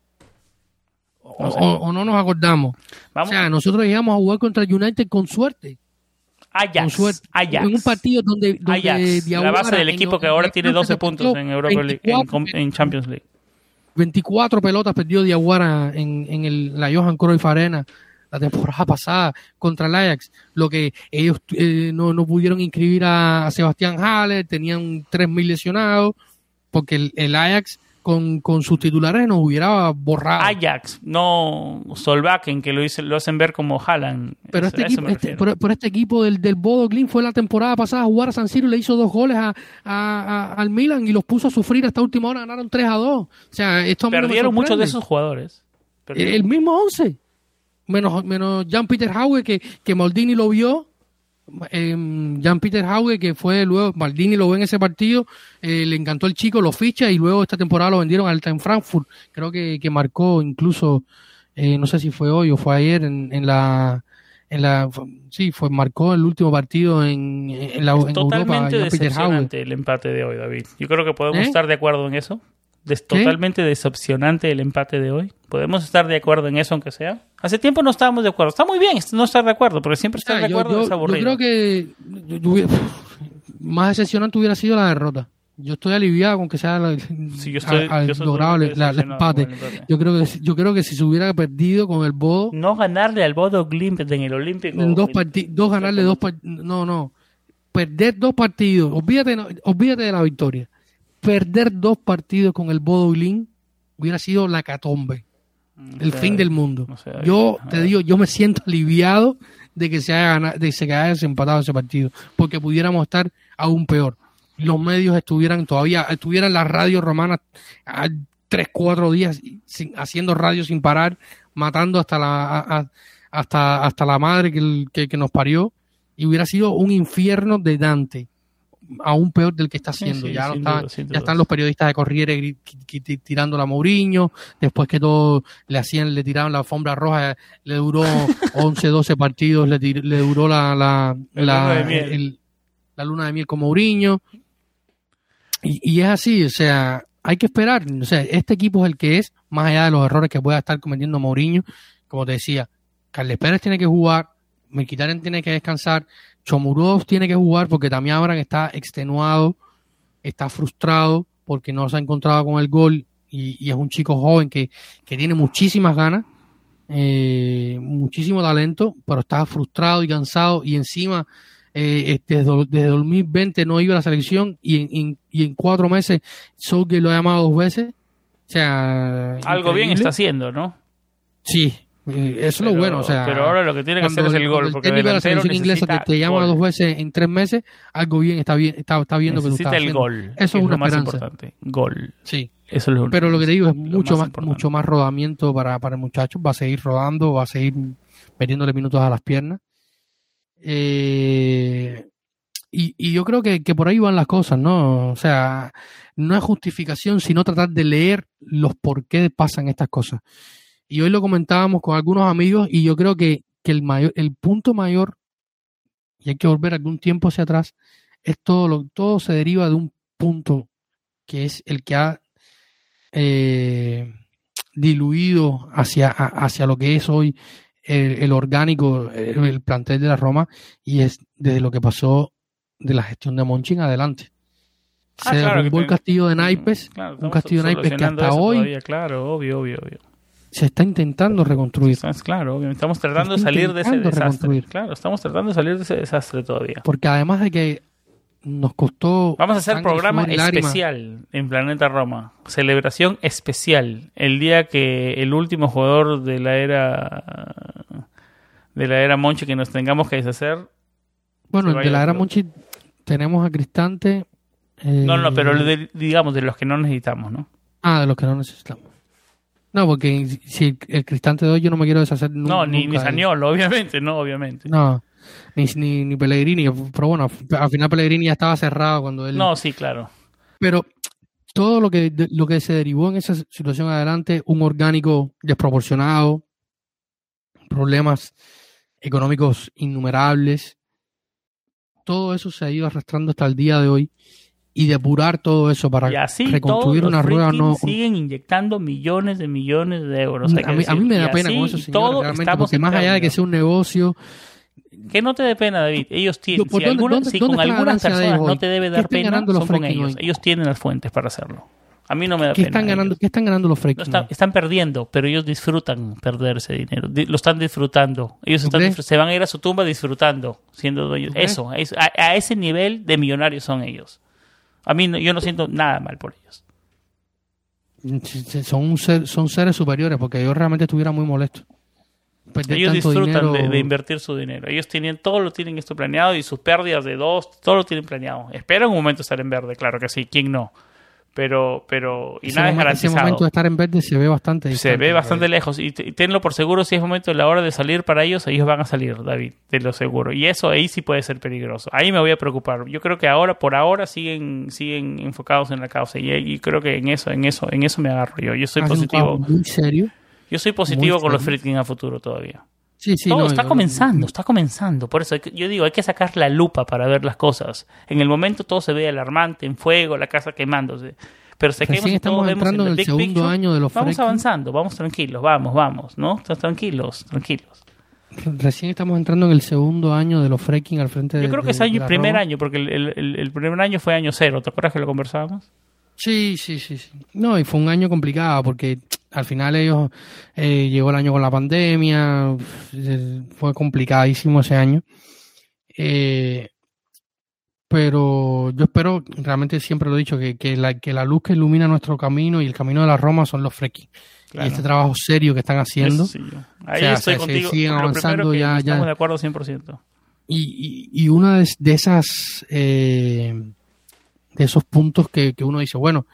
O, No sé. o- o no nos acordamos. Vamos. O sea, nosotros llegamos a jugar contra el United con suerte. Con Ajax. suerte. Ajax. En un partido donde, donde Ajax, la base del en- equipo que ahora en- tiene creo que 12 se puntos en Europa League, en, 24, en Champions League. 24 pelotas perdió Diawara en, en el, la Johan Cruyff Arena la temporada pasada contra el Ajax. Lo que ellos eh, no, no pudieron inscribir a, a Sebastián Haller, tenían 3.000 lesionados, porque el, el Ajax con, con sus titulares nos hubiera borrado. Ajax, no Solbakken, que lo, dice, lo hacen ver como Haaland. Pero este equipo, este, este equipo del, del Bodo Glin fue la temporada pasada a jugar a San Siro y le hizo dos goles a, a, al Milan y los puso a sufrir hasta última hora, ganaron 3 a 2. O sea, esto Perdieron muchos de esos jugadores. El, mismo 11. Menos, menos Jean-Peter Howe, que, que Maldini lo vio eh, Jean-Peter Hauge, que fue luego, Maldini lo ve en ese partido, eh, le encantó el chico, lo ficha y luego esta temporada lo vendieron al en Frankfurt. Creo que, que marcó incluso, eh, no sé si fue hoy o fue ayer en, en la en la sí fue marcó el último partido en, en la en totalmente decepcionante el empate de hoy David yo creo que podemos ¿Eh? estar de acuerdo en eso es totalmente decepcionante el empate de hoy. ¿Podemos estar de acuerdo en eso, aunque sea? Hace tiempo no estábamos de acuerdo. Está muy bien no estar de acuerdo, pero siempre estar de acuerdo yo, es aburrido. Yo creo que más decepcionante hubiera sido la derrota. Yo estoy aliviado con que sea la, sí, yo estoy, logrado el, empate. Yo creo que yo creo que si se hubiera perdido con el Bodo no ganarle al Bodo en el Olímpico en dos partidos dos ganarle dos no no perder dos partidos olvídate olvídate de la victoria perder dos partidos con el Bodo hubiera sido la catombe, el fin del mundo. yo te digo, yo me siento aliviado de que se haya ganado, de que se haya desempatado ese partido, porque pudiéramos estar aún peor. Los medios estuvieran todavía, estuvieran las radios romanas a tres, cuatro días sin, haciendo radio sin parar, matando hasta la, hasta, hasta la madre que, que nos parió, y hubiera sido un infierno de Dante aún peor del que está haciendo. ya, ya están los periodistas de Corriere tirando la Mourinho, después que todo le hacían, le tiraron la alfombra roja, le duró 11, 12 partidos, le, le duró la, la, la, la, luna de miel con Mourinho. Y, y es así, o sea, hay que esperar. O sea, este equipo es el que es, más allá de los errores que pueda estar cometiendo Mourinho. Como te decía, Carles Pérez tiene que jugar, Mkhitaryan tiene que descansar, Chomurov tiene que jugar porque también Abraham está extenuado, está frustrado porque no se ha encontrado con el gol y, es un chico joven que, tiene muchísimas ganas, eh, muchísimo talento, pero está frustrado y cansado y encima eh, desde, 2020 no iba a la selección y en, y en cuatro meses Southgate lo ha llamado dos veces. O sea, algo bien está haciendo, ¿no? Sí, eso es lo bueno, o sea. Pero ahora lo que tiene que hacer es el gol. Porque el la selección inglesa te, te llama dos veces en tres meses, algo bien está bien, está, está viendo necesita que tú estás el gol. Eso es, una lo más importante. Gol. Sí. Eso es lo Pero lo que te digo es mucho más, más mucho más rodamiento para, para el muchacho. Va a seguir rodando, va a seguir perdiéndole minutos a las piernas. Eh, y, y, yo creo que, que, por ahí van las cosas, ¿no? O sea, no es justificación, sino tratar de leer los por qué pasan estas cosas y hoy lo comentábamos con algunos amigos y yo creo que, el, mayor, el punto mayor, y hay que volver algún tiempo hacia atrás, es todo, lo, todo se deriva de un punto que es el que ha eh, diluido hacia, hacia lo que es hoy el, orgánico, el, plantel de la Roma, y es desde lo que pasó de la gestión de Monchi en adelante. Ah, se derrumbó el castillo de Naipes, un castillo de Naipes que hasta hoy, claro, obvio, obvio, obvio se está intentando reconstruir. Claro, estamos tratando de salir de ese desastre. Claro, estamos tratando de salir de ese desastre todavía. Porque además de que nos costó. Vamos a hacer programa especial en Planeta Roma. Celebración especial. El día que el último jugador de la era. de la era Monchi que nos tengamos que deshacer. Bueno, de la era Monchi tenemos a Cristante. no, no, pero digamos de los que no necesitamos, ¿no? Ah, de los que no necesitamos. No, porque si el Cristante de hoy yo no me quiero deshacer nunca. No, ni, ni Saniolo, obviamente, no, obviamente. No, ni, ni, ni, Pellegrini, pero bueno, al final Pellegrini ya estaba cerrado cuando él... No, sí, claro. Pero todo lo que, lo que se derivó en esa situación adelante, un orgánico desproporcionado, problemas económicos innumerables, todo eso se ha ido arrastrando hasta el día de hoy y depurar todo eso para reconstruir una rueda no siguen inyectando millones de millones de euros a, mí, me da pena con eso señor, realmente, porque más allá de que sea un negocio que no te dé pena David ellos tienen si, alguna, si con algunas personas no te debe dar pena son con ellos ellos tienen las fuentes para hacerlo a mí no me da ¿Qué pena. Están ganando, ¿Qué están ganando los freaks? están, perdiendo, pero ellos disfrutan perder ese dinero. lo están disfrutando. Ellos están, se van a ir a su tumba disfrutando, siendo dueños. Eso, a, ese nivel de millonarios son ellos. A mí yo no siento nada mal por ellos. son, son seres superiores, porque yo realmente estuviera muy molesto. Ellos disfrutan de, invertir su dinero. Ellos tienen todo lo tienen esto planeado y sus pérdidas de dos, todo lo tienen planeado. Esperan un momento estar en verde, claro que sí, ¿quién no? Pero, pero, y nada es garantizado. Ese momento de estar en verde se ve bastante Se ve bastante lejos. Y tenlo por seguro, si es momento de la hora de salir para ellos, ellos van a salir, David, de lo seguro. Y eso ahí sí puede ser peligroso. Ahí me voy a preocupar. Yo creo que ahora, por ahora, siguen, siguen enfocados en la causa. Y, creo que en eso, en eso, en eso me agarro yo. Yo soy positivo. Muy serio. Yo soy positivo con los freaking a futuro todavía. Sí, sí, Todo está comenzando, está comenzando. Por eso yo digo, hay que sacar la lupa para ver las cosas. En el momento todo se ve alarmante, en fuego, la casa quemándose. Pero se estamos entrando en el, segundo año de los Vamos avanzando, vamos tranquilos, vamos, vamos, ¿no? Tranquilos, tranquilos. Recién estamos entrando en el segundo año de los fracking al frente de Yo creo que es año, primer año, porque el, el, primer año fue año cero. ¿Te acuerdas que lo conversábamos? Sí, sí, sí, sí. No, y fue un año complicado porque al final ellos eh, llegó el año con la pandemia, fue complicadísimo ese año. Eh, pero yo espero, realmente siempre lo he dicho, que, que, la, que la luz que ilumina nuestro camino y el camino de la Roma son los frequis. Y este trabajo serio que están haciendo. Ahí estoy contigo. siguen avanzando ya, Estamos de acuerdo 100%. Y, y, y una de, de esas... Eh, de esos puntos que, que uno dice, bueno,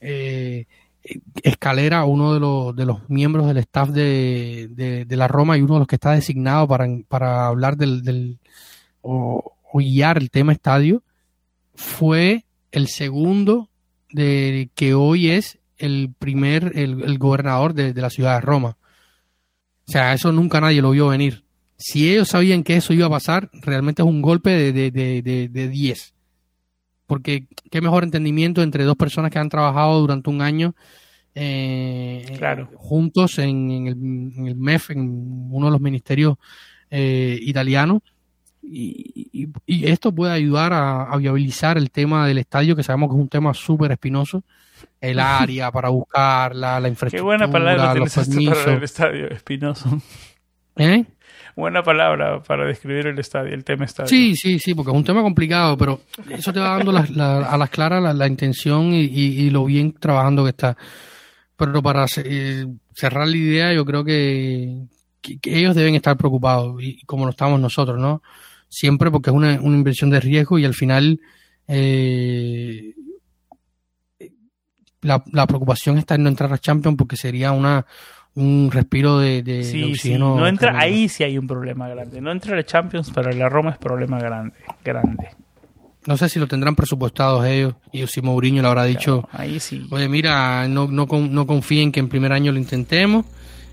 eh, Escalera, uno de los, de los miembros del staff de, de, la Roma y uno de los que está designado para, para hablar del, del o, guiar el tema estadio, fue el segundo de que hoy es el primer, el, gobernador de, de, la ciudad de Roma. O sea, eso nunca nadie lo vio venir. Si ellos sabían que eso iba a pasar, realmente es un golpe de 10. Porque qué mejor entendimiento entre dos personas que han trabajado durante un año eh, juntos en, el, MEF, en uno de los ministerios eh, italianos. Y, esto puede ayudar a, viabilizar el tema del estadio, que sabemos que es un tema súper espinoso. El área para buscar la, infraestructura. Qué buena palabra los permisos. el estadio, espinoso. ¿Eh? Buena palabra para describir el estadio, el tema estadio. Sí, sí, sí, porque es un tema complicado, pero eso te va dando a las claras la, intención y, lo bien trabajando que está. Pero para eh, cerrar la idea, yo creo que, ellos deben estar preocupados, y como lo estamos nosotros, ¿no? Siempre porque es una, una inversión de riesgo y al final eh, la, la preocupación está en no entrar a Champions porque sería una un respiro de, de, oxígeno. No entra, ahí sí hay un problema grande. No entra el Champions, pero la Roma es problema grande, grande. No sé si lo tendrán presupuestados ellos y si Mourinho le habrá dicho, ahí sí. oye, mira, no, no, no confíen que en primer año lo intentemos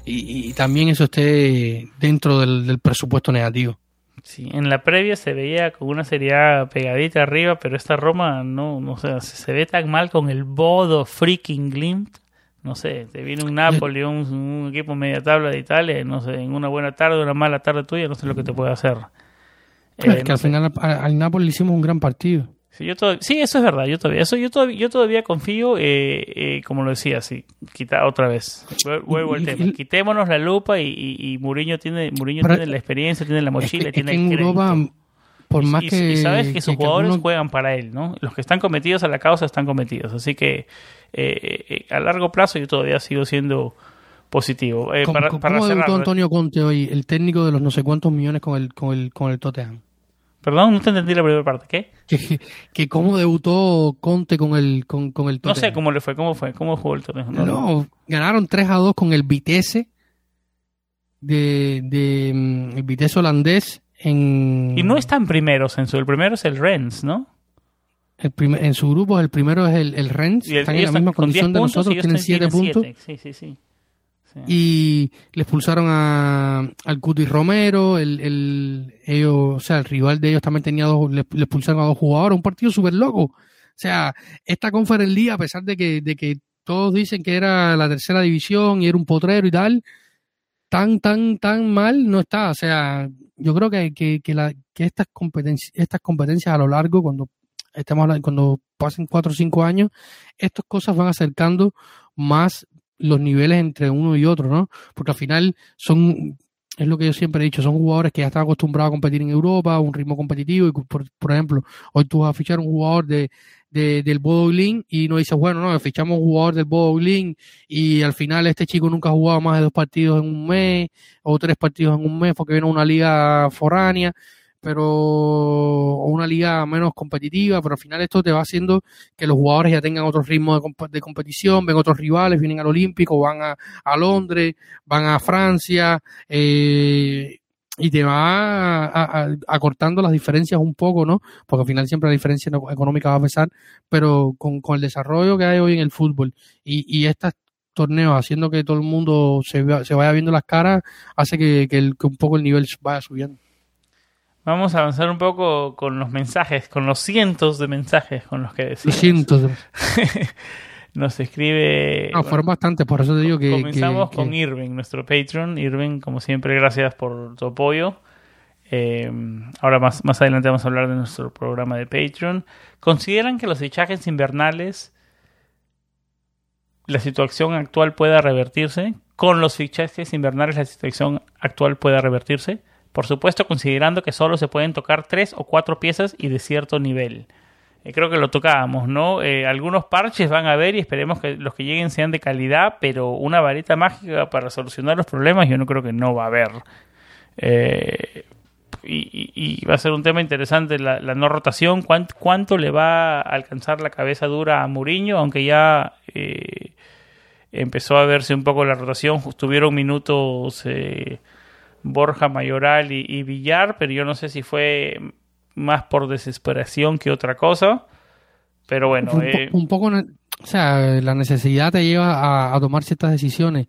y, también eso esté dentro del, presupuesto negativo. Sí, en la previa se veía con una seriedad pegadita arriba, pero esta Roma no, no sé, se ve tan mal con el bodo freaking Glimt no sé, te viene un Napoli, un, un, equipo media tabla de Italia, no sé, en una buena tarde, una mala tarde tuya, no sé lo que te puede hacer. es eh, que al final al, Napoli le hicimos un gran partido. Sí, yo sí, eso es verdad, yo todavía, eso yo todavía, yo todavía confío, eh, eh, como lo decía, sí, quita otra vez, vuelvo al tema, quitémonos la lupa y, y, y Mourinho tiene, Mourinho tiene la experiencia, tiene la mochila, tiene el crédito. Por más que, y sabes que sus jugadores juegan para él, ¿no? Los que están cometidos a la causa están cometidos, así que eh, eh, a largo plazo yo todavía sigo siendo positivo. Eh, ¿Cómo, para, ¿cómo debutó Antonio Conte hoy, el técnico de los no sé cuántos millones con el, con el, con el Tottenham? Perdón, no te entendí la primera parte. ¿Qué? Que, que cómo debutó Conte con el, con, con el Tottenham. No sé cómo le fue, cómo fue, cómo jugó el Tottenham. No, ganaron 3 a 2 con el Vitesse de, de mm, el Vitesse holandés en... Y no están primeros en su, el primero es el Rennes, ¿no? en su grupo, el primero es el, el Rennes, están en la misma condición de nosotros, tienen 7 puntos. Sí, sí, sí, Y le expulsaron a, al Cuti Romero, el, el, ellos, o sea, el rival de ellos también tenía dos, le, expulsaron a dos jugadores, un partido súper loco. O sea, esta conferencia, a pesar de que, de que todos dicen que era la tercera división y era un potrero y tal, tan, tan, tan mal no está. O sea, yo creo que, que, que, la, que estas, competencias, estas competencias a lo largo, cuando estamos cuando pasen cuatro o cinco años, estas cosas van acercando más los niveles entre uno y otro, ¿no? Porque al final son es lo que yo siempre he dicho, son jugadores que ya están acostumbrados a competir en Europa, un ritmo competitivo, y por, por ejemplo, hoy tú vas a fichar un jugador de, de, del Bodo y no dices, bueno, no, fichamos un jugador del Bodo y al final este chico nunca ha jugado más de dos partidos en un mes o tres partidos en un mes porque viene a una liga foránea pero o una liga menos competitiva, pero al final esto te va haciendo que los jugadores ya tengan otro ritmo de, competición, ven otros rivales, vienen al Olímpico, van a, a Londres, van a Francia, eh, y te va acortando las diferencias un poco, ¿no? Porque al final siempre la diferencia económica va a pesar, pero con, con el desarrollo que hay hoy en el fútbol y, y estos torneos haciendo que todo el mundo se, se vaya viendo las caras, hace que, que, que un poco el nivel vaya subiendo. Vamos a avanzar un poco con los mensajes, con los cientos de mensajes con los que decimos. Cientos. Nos escribe. No, fueron bastantes, por eso te digo que. Comenzamos con Irving, nuestro Patreon. Irving, como siempre, gracias por tu apoyo. Eh, ahora más, más adelante vamos a hablar de nuestro programa de Patreon. ¿Consideran que los fichajes invernales, la situación actual pueda revertirse? ¿Con los fichajes invernales la situación actual pueda revertirse? Por supuesto, considerando que solo se pueden tocar tres o cuatro piezas y de cierto nivel. Eh, creo que lo tocábamos, ¿no? Eh, algunos parches van a ver y esperemos que los que lleguen sean de calidad, pero una varita mágica para solucionar los problemas yo no creo que no va a haber. Eh, y, va a ser un tema interesante la, no rotación. ¿Cuánto, le va a alcanzar la cabeza dura a Mourinho? Aunque ya empezó a verse un poco la rotación, tuvieron minutos Borja Mayoral y, Villar, pero yo no sé si fue más por desesperación que otra cosa. Pero bueno. Un, eh, poco, o sea, la necesidad te lleva a, tomar ciertas decisiones.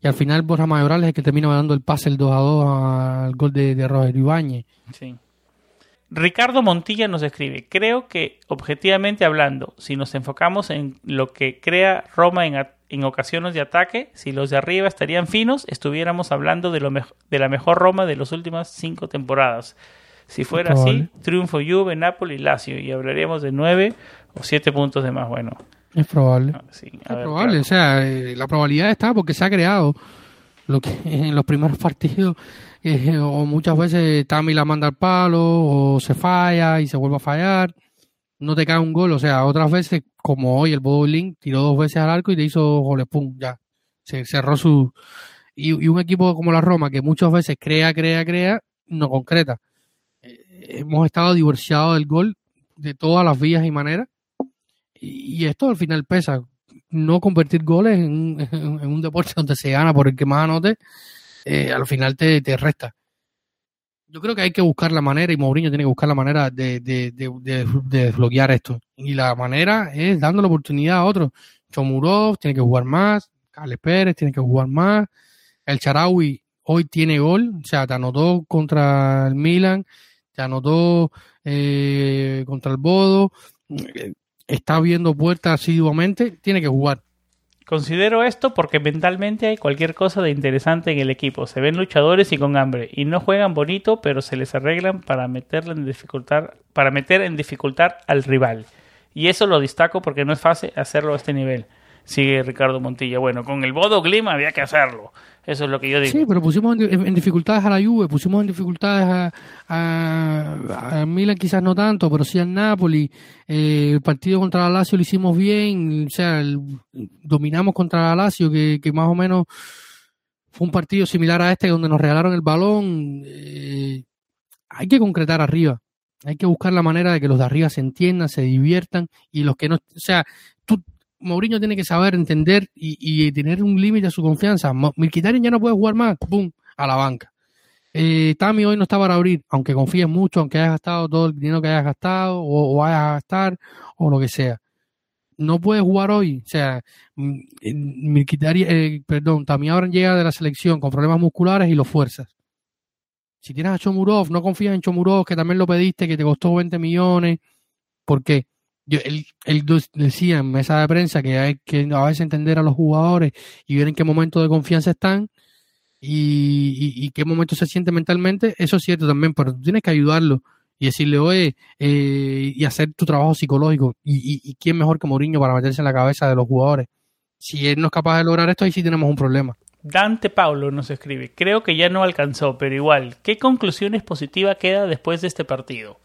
Y al final Borja Mayoral es el que termina dando el pase el 2 a 2 al gol de, de Roger Ibáñez. Sí. Ricardo Montilla nos escribe, creo que objetivamente hablando, si nos enfocamos en lo que crea Roma en, en ocasiones de ataque, si los de arriba estarían finos, estuviéramos hablando de, lo de la mejor Roma de las últimas cinco temporadas. Si fuera así, triunfo Juve, Napoli y Lazio, y hablaríamos de nueve o siete puntos de más bueno. Es probable. Ah, es probable, o sea, eh, la probabilidad está porque se ha creado lo que en los primeros partidos eh, o muchas veces Tami la manda al palo o se falla y se vuelve a fallar no te cae un gol. O sea, otras veces, como hoy, el Bowling tiró dos veces al arco y te hizo goles, pum, ya. Se cerró su. Y, un equipo como la Roma, que muchas veces crea, crea, crea, no concreta. Hemos estado divorciados del gol de todas las vías y maneras. Y, esto al final pesa. No convertir goles en, un deporte donde se gana por el que más anote, eh, al final te, te resta. Yo creo que hay que buscar la manera, y Mourinho tiene que buscar la manera de, de, de, desbloquear esto. Y la manera es dando la oportunidad a otros. Chomurov tiene que jugar más, Carles Pérez tiene que jugar más, el Charaui hoy tiene gol, o sea, te anotó contra el Milan, anotó eh, contra el Bodo, está viendo puertas asiduamente, tiene que jugar. Considero esto porque mentalmente hay cualquier cosa de interesante en el equipo. Se ven luchadores y con hambre. Y no juegan bonito, pero se les arreglan para meterle en dificultad, para meter en dificultad al rival. Y eso lo destaco porque no es fácil hacerlo a este nivel. Sigue Ricardo Montilla. Bueno, con el Bodo Glima había que hacerlo. Eso es lo que yo digo. Sí, pero pusimos en, dificultades a la Juve, pusimos en dificultades a, a, Milan, quizás no tanto, pero sí al Napoli. Eh, el partido contra la Lazio lo hicimos bien, o sea, dominamos contra la Lazio, que, que, más o menos fue un partido similar a este donde nos regalaron el balón. Eh, hay que concretar arriba. Hay que buscar la manera de que los de arriba se entiendan, se diviertan y los que no, o sea, Mourinho tiene que saber entender y, tener un límite a su confianza. Milquitarian ya no puede jugar más, ¡pum! a la banca. Eh, Tami hoy no está para abrir, aunque confíes mucho, aunque hayas gastado todo el dinero que hayas gastado o, vayas a gastar o lo que sea. No puede jugar hoy. O sea, mm, Milquitarian, eh, perdón, Tami ahora llega de la selección con problemas musculares y lo fuerzas. Si tienes a Chomurov, no confías en Chomurov, que también lo pediste, que te costó 20 millones. ¿Por qué? Yo, él, él, decía en mesa de prensa que hay que a veces entender a los jugadores y ver en qué momento de confianza están y, y, qué momento se siente mentalmente. Eso es cierto también, pero tú tienes que ayudarlo y decirle, oye, eh, y hacer tu trabajo psicológico. Y, y, quién mejor que Mourinho para meterse en la cabeza de los jugadores. Si él no es capaz de lograr esto, ahí sí tenemos un problema. Dante Paulo nos escribe, creo que ya no alcanzó, pero igual, ¿qué conclusiones positiva queda después de este partido?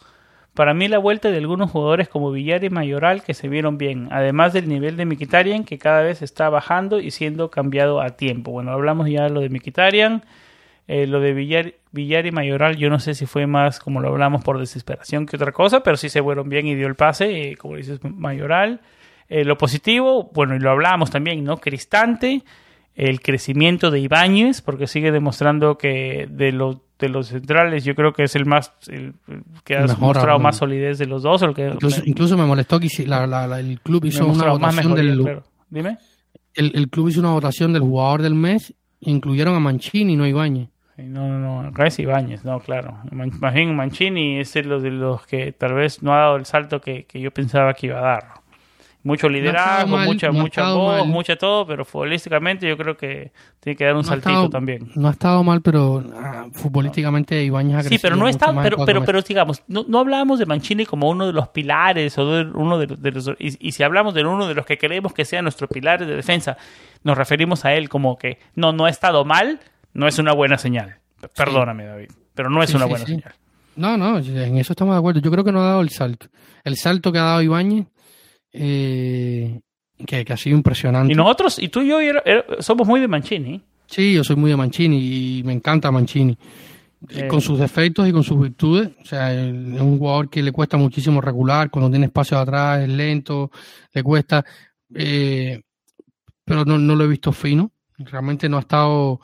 Para mí la vuelta de algunos jugadores como Villar y Mayoral que se vieron bien, además del nivel de Miquitarian que cada vez está bajando y siendo cambiado a tiempo. Bueno, hablamos ya de lo de Miquitarian, eh, lo de Villar, Villar y Mayoral yo no sé si fue más como lo hablamos por desesperación que otra cosa, pero sí se fueron bien y dio el pase, eh, como dices Mayoral. Eh, lo positivo, bueno, y lo hablamos también, ¿no? Cristante, el crecimiento de Ibáñez, porque sigue demostrando que de los de los centrales yo creo que es el más el, que ha mostrado más solidez de los dos el que incluso, me, molestó que el club hizo una votación del dime. el, club hizo una votación del jugador del mes incluyeron a Mancini no a Ibáñez. No, no, no, es Ibáñez, no, claro. Mancini es de los, de los que tal vez no ha dado el salto que, que yo pensaba que iba a dar mucho liderazgo, mucha, mucha voz, mucha todo, pero futbolísticamente yo creo que tiene que dar un saltito también. No ha estado mal, pero ah, futbolísticamente Ibáñez ha Sí, pero no está, pero, pero, pero digamos, no, no hablábamos de Mancini como uno de los pilares o de uno de, los y, si hablamos de uno de los que queremos que sea nuestros pilares de defensa, nos referimos a él como que no, no ha estado mal, no es una buena señal. Perdóname, David, pero no es una buena señal. No, no, en eso estamos de acuerdo. Yo creo que no ha dado el salto. El salto que ha dado Ibáñez eh, que, ha sido impresionante. Y nosotros, y tú y yo somos muy de Mancini. Sí, yo soy muy de Mancini y me encanta Mancini. Eh, con sus defectos y con sus virtudes. O sea, es un jugador que le cuesta muchísimo regular, cuando tiene espacio atrás es lento, le cuesta. Eh, pero no, no, lo he visto fino. Realmente no ha estado.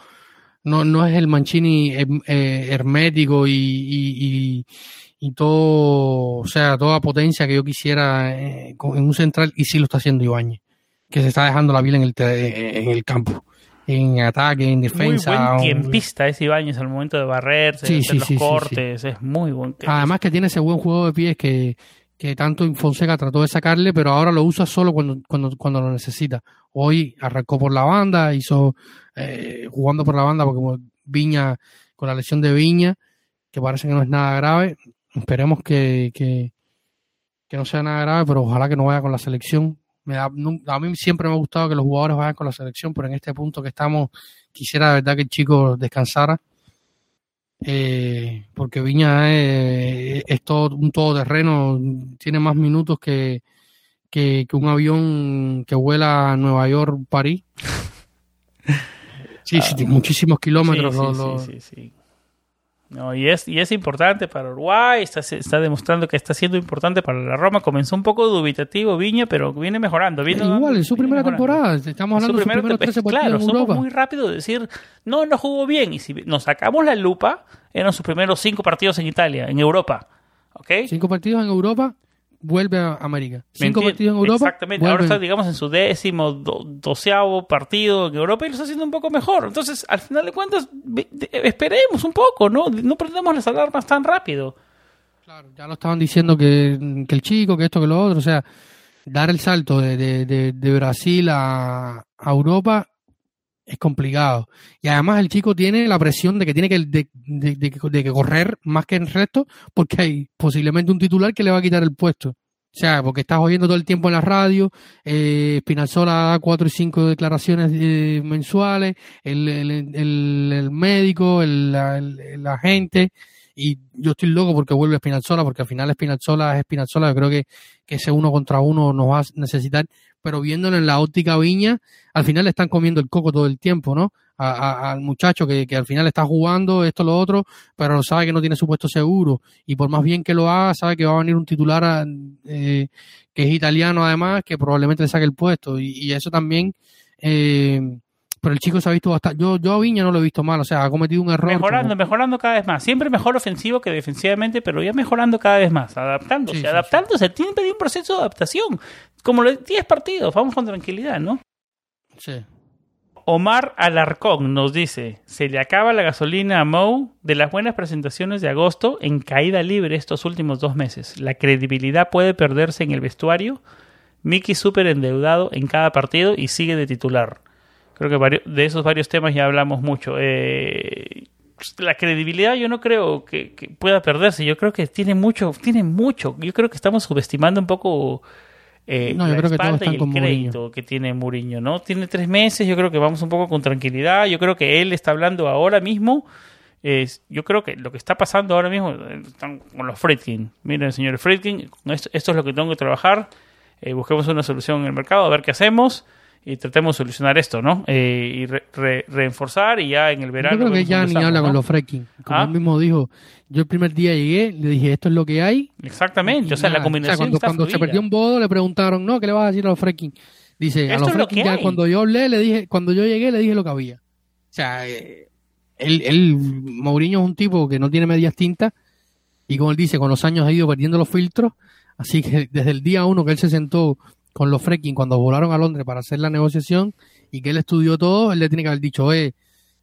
No, no es el Mancini hermético y y todo, o sea, toda potencia que yo quisiera eh, en un central y sí lo está haciendo Ibañez, que se está dejando la vida en el, en el campo, en ataque, en defensa. Muy buen tiempista es Ibáñez al momento de barrerse, sí, sí, los cortes, es muy buen. Además que tiene ese buen juego de pies que, que tanto Fonseca trató de sacarle, pero ahora lo usa solo cuando, cuando, cuando lo necesita. Hoy arrancó por la banda, hizo eh, jugando por la banda porque Viña, con la lesión de Viña, que parece que no es nada grave, Esperemos que, que, no sea nada grave, pero ojalá que no vaya con la selección. Me a mí siempre me ha gustado que los jugadores vayan con la selección, pero en este punto que estamos, quisiera de verdad que el chico descansara. Eh, porque Viña es, es, todo un todoterreno, tiene más minutos que, que, un avión que vuela a Nueva York, París. Sí, sí, ah, muchísimos kilómetros. sí, sí, no, y, es, y es importante para Uruguay, está, está demostrando que está siendo importante para la Roma. Comenzó un poco dubitativo Viña, pero viene mejorando. Igual, en su primera temporada, estamos hablando de su primeros 13 Claro, en somos muy rápido de decir, no, no jugó bien. Y si nos sacamos la lupa, eran sus primeros cinco partidos en Italia, en Europa. ¿Ok? Cinco partidos en Europa, vuelve a América. Cinco partidos en Europa. Exactamente. Ahora está, digamos, en su décimo, doceavo partido en Europa y lo está haciendo un poco mejor. Entonces, al final de cuentas, esperemos un poco, ¿no? No prendamos las alarmas tan rápido. Claro, ya lo estaban diciendo que, el chico, que esto, que lo otro. O sea, dar el salto de, de, de, Brasil a, a Europa es complicado. Y además el chico tiene la presión de que tiene que, de, de, que correr más que el resto porque hay posiblemente un titular que le va a quitar el puesto. O sea, porque estás oyendo todo el tiempo en la radio, eh, Spinazzola da cuatro y cinco declaraciones eh, mensuales, el, el, el, médico, el, agente, y yo estoy loco porque vuelve Spinazzola, porque al final Spinazzola es Spinazzola, yo creo que, que ese uno contra uno nos va a necesitar pero viéndolo en la óptica viña, al final le están comiendo el coco todo el tiempo, ¿no? al muchacho que, que, al final está jugando esto, lo otro, pero sabe que no tiene su puesto seguro y por más bien que lo haga, sabe que va a venir un titular eh, que es italiano además, que probablemente le saque el puesto y, eso también... Eh, pero el chico se ha visto bastante. Yo, yo a Viña no lo he visto mal, o sea, ha cometido un error. Mejorando, mejorando cada vez más. Siempre mejor ofensivo que defensivamente, pero ya mejorando cada vez más, adaptándose, adaptándose. Tiene un proceso de adaptación. Como los 10 partidos, vamos con tranquilidad, ¿no? Sí. Omar Alarcón nos dice: Se le acaba la gasolina a Moe de las buenas presentaciones de agosto en caída libre estos últimos dos meses. La credibilidad puede perderse en el vestuario. Mickey súper endeudado en cada partido y sigue de titular. Creo que de esos varios temas ya hablamos mucho. Eh, la credibilidad yo no creo que, pueda perderse. Yo creo que tiene mucho, tiene mucho. Yo creo que estamos subestimando un poco eh, No, yo la creo que todos espalda y el con crédito que tiene Mourinho, ¿no? Tiene tres meses, yo creo que vamos un poco con tranquilidad. Yo creo que él está hablando ahora mismo. Yo creo que lo que está pasando ahora mismo eh, están con los Friedkin. Miren, señores Friedkin, esto, esto es lo que tengo que trabajar. Eh, busquemos una solución en el mercado, a ver qué hacemos y tratemos de solucionar esto, ¿no? Eh, y re- re- reforzar y ya en el verano. Yo creo que ya ni habla ¿no? con los fracking. Como Ah. él mismo dijo, yo el primer día llegué, le dije, esto es lo que hay. Exactamente, y o sea, la combinación cuando, está cuando se perdió un bodo, le preguntaron, no, ¿qué le vas a decir a los fracking? Dice, a los lo fracking ya cuando yo hablé, le dije, cuando yo llegué, le dije lo que había. O sea, eh, él, él, Mourinho es un tipo que no tiene medias tintas y como él dice, con los años ha ido perdiendo los filtros, así que desde el día uno que él se sentó con los fracking cuando volaron a Londres para hacer la negociación y que él estudió todo, él le tiene que haber dicho, eh,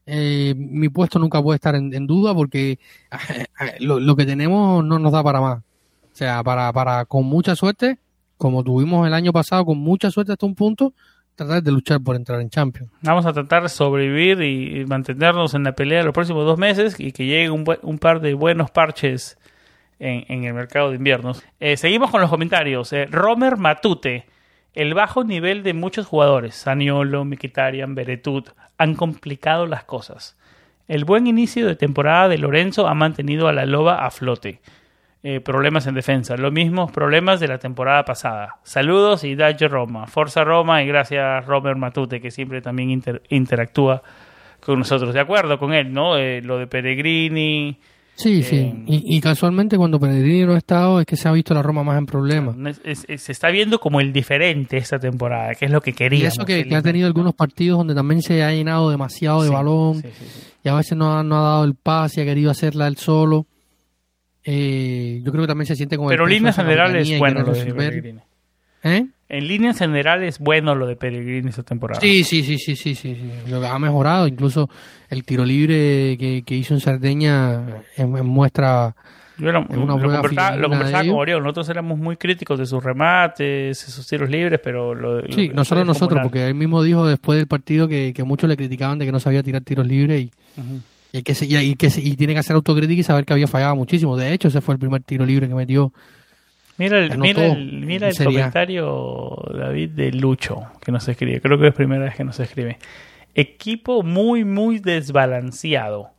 eh, mi puesto nunca puede estar en, duda porque lo, lo que tenemos no nos da para más. O sea, para, para con mucha suerte, como tuvimos el año pasado, con mucha suerte hasta un punto, tratar de luchar por entrar en Champions. Vamos a tratar de sobrevivir y mantenernos en la pelea los próximos dos meses y que llegue un, un par de buenos parches en, en el mercado de inviernos. Eh, seguimos con los comentarios. Eh, Romer Matute. El bajo nivel de muchos jugadores, Saniolo, Mkhitaryan, Beretut, han complicado las cosas. El buen inicio de temporada de Lorenzo ha mantenido a la Loba a flote. Eh, problemas en defensa, los mismos problemas de la temporada pasada. Saludos y Daggio Roma. Forza Roma y gracias Romer Matute, que siempre también inter- interactúa con nosotros. De acuerdo con él, ¿no? Eh, lo de Peregrini. Sí, Eh, sí. Y, y casualmente cuando Pellegrini no ha estado es que se ha visto la Roma más en problemas. es- se está viendo como el diferente esta temporada, que es lo que Y queríamos. eso que, que ha tenido algunos partidos donde también se ha llenado demasiado de Sí, balón sí, sí, sí. y a veces no ha, no ha dado el pase, ha querido hacerla él solo. Eh, yo creo que también se siente como Pero líneas generales es bueno lo de. ¿Eh? En líneas generales es bueno lo de Peregrini esta temporada. Sí, sí, sí, sí, sí, sí, sí. Lo que ha mejorado, incluso el tiro libre que, que hizo en Sardeña en, en muestra Yo lo, una conversaba, lo conversaba de con. Orión. Nosotros éramos muy críticos de sus remates, sus tiros libres, pero lo, Sí, no solo lo- nosotros, porque él mismo dijo después del partido que, que muchos le criticaban de que no sabía tirar tiros libres y, Ujú. y, hay que, se- y, hay que se- y tiene que hacer autocrítica y saber que había fallado muchísimo. De hecho, ese fue el primer tiro libre que metió. Mira el, mira el, mira el comentario, David, de Lucho, que nos escribe. Creo que es primera vez que nos escribe. Equipo muy, muy desbalanceado.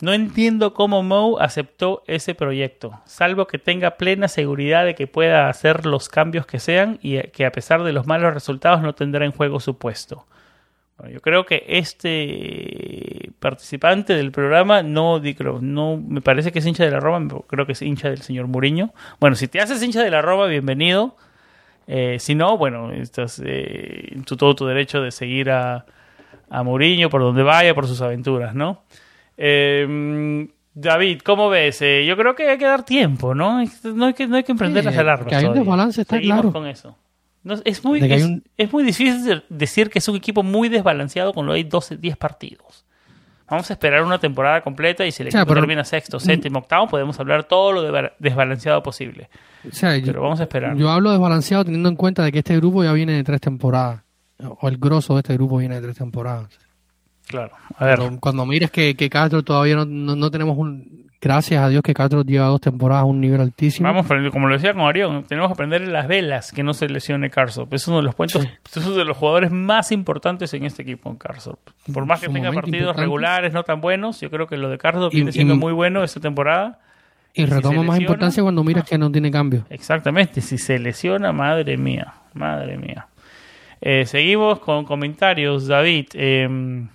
No entiendo cómo Moe aceptó ese proyecto, salvo que tenga plena seguridad de que pueda hacer los cambios que sean y que a pesar de los malos resultados no tendrá en juego su puesto. Bueno, yo creo que este participante del programa no, no me parece que es hincha de la Roma, creo que es hincha del señor Muriño. Bueno, si te haces hincha de la Roma, bienvenido. Eh, si no, bueno, estás eh, en tu, todo tu derecho de seguir a, a Mourinho por donde vaya, por sus aventuras, ¿no? Eh, David, ¿cómo ves? Eh, yo creo que hay que dar tiempo, ¿no? No hay que, no hay que emprender Sí, las alarmas. que hay un desbalance, está Seguimos claro. con eso. No, es, muy, es, un- es muy difícil de- decir que es un equipo muy desbalanceado cuando hay 12, 10 partidos. Vamos a esperar una temporada completa y si el O sea, equipo pero- termina sexto, séptimo, octavo, podemos hablar todo lo de- desbalanceado posible. O sea, yo, Pero vamos a esperar. yo hablo desbalanceado teniendo en cuenta de que este grupo ya viene de tres temporadas. O el grosso de este grupo viene de tres temporadas. Claro. A ver, Cuando, cuando mires que, que Castro todavía no, no, no tenemos un... Gracias a Dios que Castro lleva dos temporadas a un nivel altísimo. vamos, pero como lo decía con Arión, tenemos que aprender las velas que no se lesione Karsop. Es uno de los puntos, es uno de los jugadores más importantes en este equipo, en. Por más que Su tenga partidos importante. regulares, no tan buenos, yo creo que lo de Karsop Y- viene siendo y- muy bueno esta temporada. y si retoma más importancia cuando miras que no tiene cambio. Exactamente, si se lesiona, madre mía, madre mía. Eh, seguimos con comentarios, David. Eh,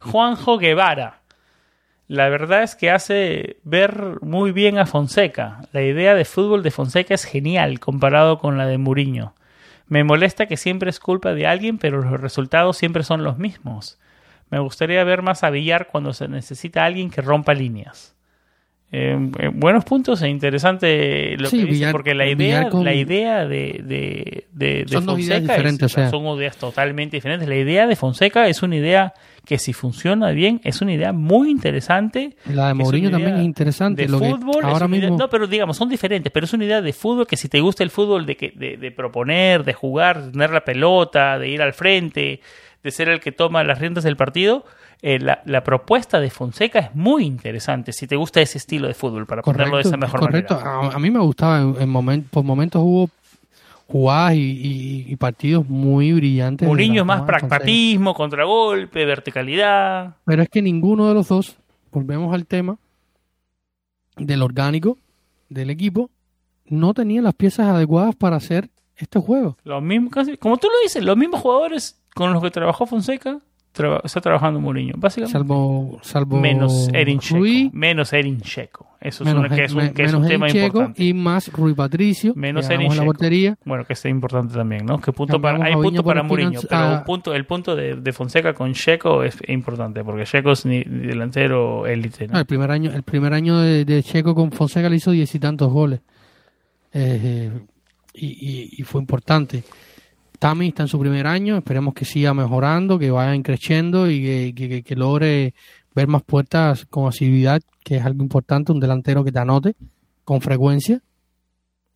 Juanjo Guevara. La verdad es que hace ver muy bien a Fonseca. La idea de fútbol de Fonseca es genial comparado con la de Muriño. Me molesta que siempre es culpa de alguien, pero los resultados siempre son los mismos. Me gustaría ver más a Villar cuando se necesita alguien que rompa líneas. Eh, eh, buenos puntos e interesante lo Sí, que dice, Villar- porque la idea, con- la idea de, de, de, de Son dos ideas Fonseca diferentes, es- o sea. son ideas totalmente diferentes. La idea de Fonseca es una idea que si funciona bien es una idea muy interesante. La de Mourinho también es interesante. De lo fútbol, ahora idea- mismo... no, pero digamos, son diferentes, pero es una idea de fútbol que si te gusta el fútbol de, que, de, de proponer, de jugar, de tener la pelota, de ir al frente, de ser el que toma las riendas del partido, eh, la, la propuesta de Fonseca es muy interesante si te gusta ese estilo de fútbol, para ponerlo de esa mejor correcto. manera. A, a mí me gustaba, en, en por momentos hubo jugadas y, partidos muy brillantes. Mourinho es más pragmatismo, contragolpe, verticalidad. Pero es que ninguno de los dos, volvemos al tema del orgánico del equipo, no tenía las piezas adecuadas para hacer este juego. Los mismos, como tú lo dices, los mismos jugadores con los que trabajó Fonseca está trabajando Mourinho, básicamente. Salvo, salvo menos Erin Checo. Menos Erin Checo. Eso es, un, que es un, que es un tema importante. Y más Rui Patricio. Menos Erin Checo. La portería. Bueno, que es importante también, ¿no? Que punto para, hay punto para Mourinho, pero el punto, el punto de, de, Fonseca con Checo es importante, porque Checo es ni delantero élite. ¿no? el primer año, el primer año de, de, Checo con Fonseca le hizo diez y tantos goles. Eh, y, y, y fue importante. Tami está en su primer año, esperemos que siga mejorando, que vaya creciendo y que, logre ver más puertas con asiduidad, que es algo importante, un delantero que te anote con frecuencia.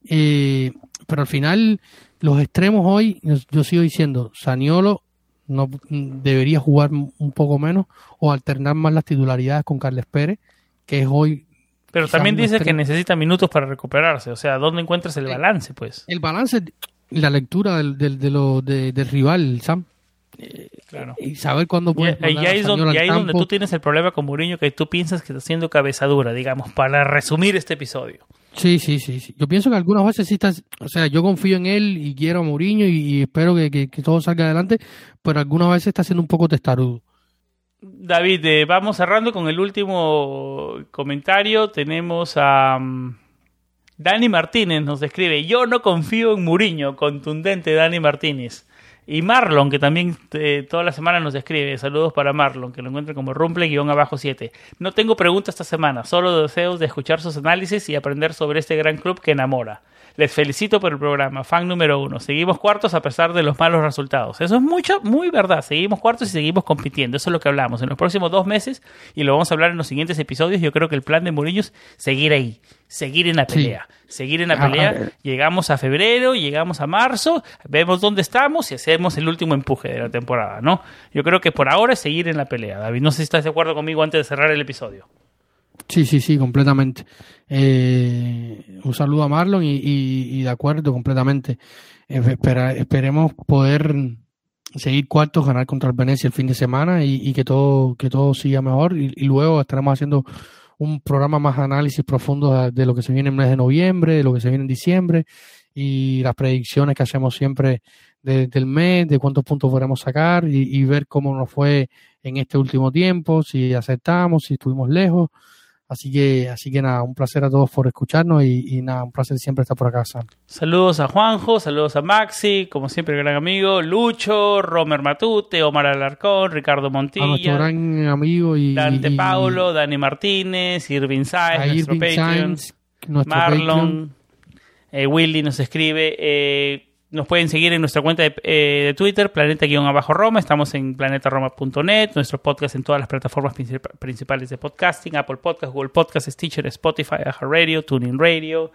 Eh, pero al final, los extremos hoy, yo sigo diciendo, Saniolo no debería jugar un poco menos o alternar más las titularidades con Carles Pérez, que es hoy pero también dice que necesita minutos para recuperarse. O sea, ¿dónde encuentras el balance, pues? El balance, la lectura del, del, de lo, del rival, Sam. claro. Y saber cuándo puedes. Y, y ahí es donde, ahí donde tú tienes el problema con Mourinho, que tú piensas que está haciendo cabezadura, digamos, para resumir este episodio. Sí, sí, sí, sí. Yo pienso que algunas veces sí está. O sea, yo confío en él y quiero a Mourinho y, espero que, que, todo salga adelante, pero algunas veces está siendo un poco testarudo. David, eh, vamos cerrando con el último comentario. Tenemos a. Mm, Dani Martínez nos escribe, yo no confío en Muriño, contundente Dani Martínez. Y Marlon, que también eh, toda la semana nos escribe, saludos para Marlon, que lo encuentra como rumple-abajo 7. No tengo preguntas esta semana, solo deseos de escuchar sus análisis y aprender sobre este gran club que enamora. Les felicito por el programa, fan número uno. Seguimos cuartos a pesar de los malos resultados. Eso es mucho, muy verdad. Seguimos cuartos y seguimos compitiendo. Eso es lo que hablamos. En los próximos dos meses, y lo vamos a hablar en los siguientes episodios, yo creo que el plan de Murillo es seguir ahí, seguir en la pelea. Seguir en la ah, pelea. Llegamos a febrero, llegamos a marzo, vemos dónde estamos y hacemos el último empuje de la temporada, ¿no? Yo creo que por ahora es seguir en la pelea. David, no sé si estás de acuerdo conmigo antes de cerrar el episodio. Sí, sí, sí, completamente. Eh, un saludo a Marlon y, de acuerdo completamente. Eh, esperemos poder seguir cuartos, ganar contra el Venecia el fin de semana y, que todo que todo siga mejor y, luego estaremos haciendo un programa más análisis profundo de, lo que se viene en el mes de noviembre, de lo que se viene en diciembre y las predicciones que hacemos siempre del mes, de cuántos puntos podremos sacar y, y ver cómo nos fue en este último tiempo, si aceptamos, si estuvimos lejos Así que, así que nada, un placer a todos por escucharnos y, nada, un placer siempre estar por acá, Sam. Saludos a Juanjo, saludos a Maxi, como siempre, gran amigo, Lucho, Romer Matute, Omar Alarcón, Ricardo Montilla. A nuestro gran amigo y. Dante Paulo, Dani Martínez, Irving Sainz, nuestro Patreon, Marlon, eh, Willy nos escribe. Eh, nos pueden seguir en nuestra cuenta de, eh, Twitter, planeta-roma. Estamos en planetaroma.net, nuestro podcast en todas las plataformas principales de podcasting, Apple Podcast, Google Podcast, Stitcher, Spotify, Radio, Tuning Radio.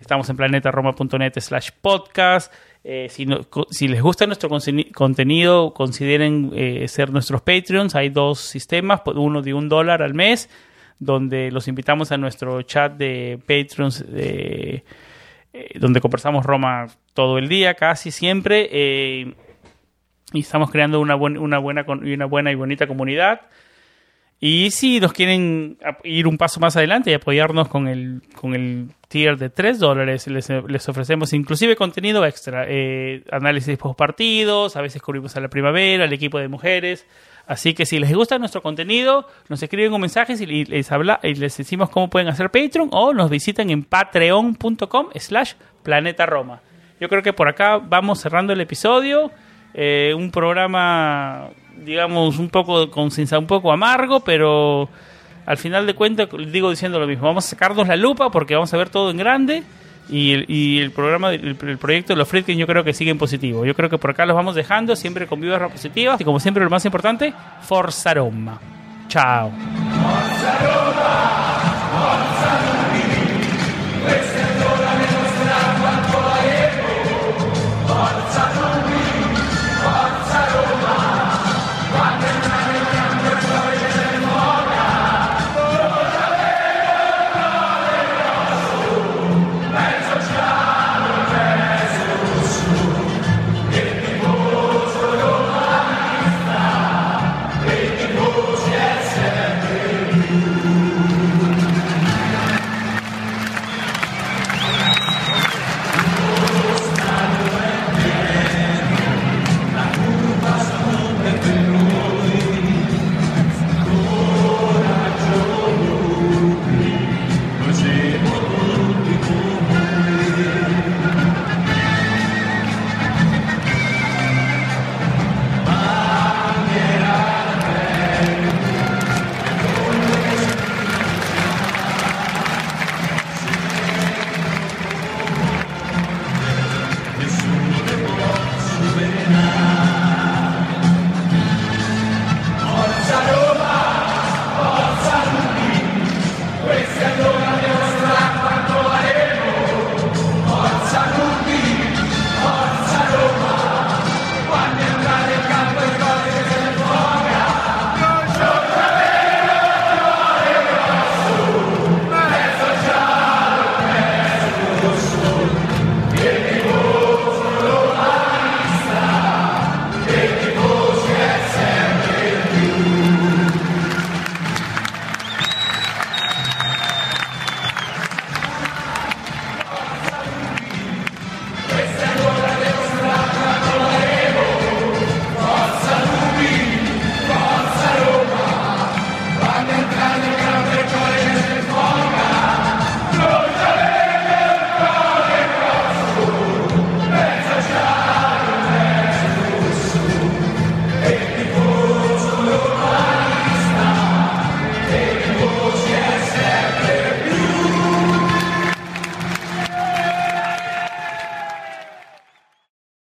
Estamos en planetaroma.net slash podcast. Eh, si, les gusta nuestro contenido, consideren eh, ser nuestros Patreons. Hay dos sistemas, uno de un dólar al mes, donde los invitamos a nuestro chat de Patreons de eh, donde conversamos Roma todo el día, casi siempre, eh, y estamos creando una, una, buena, una buena y bonita comunidad. Y si nos quieren ir un paso más adelante y apoyarnos con el, con el tier de 3 dólares, les, ofrecemos inclusive contenido extra, eh, análisis post partidos, a veces cubrimos a la primavera, el equipo de mujeres, Así que si les gusta nuestro contenido, nos escriben un mensaje y les, habla, y les decimos cómo pueden hacer Patreon o nos visitan en patreon.com slash planeta Roma. Yo creo que por acá vamos cerrando el episodio. Eh, un programa, digamos, un poco con un poco amargo, pero al final de cuentas digo diciendo lo mismo. Vamos a sacarnos la lupa porque vamos a ver todo en grande y el, programa, el, proyecto de los Friedkin yo creo que sigue en positivo. Yo creo que por acá los vamos dejando, siempre con vibras positivas y como siempre lo más importante, Forza Roma. Chao.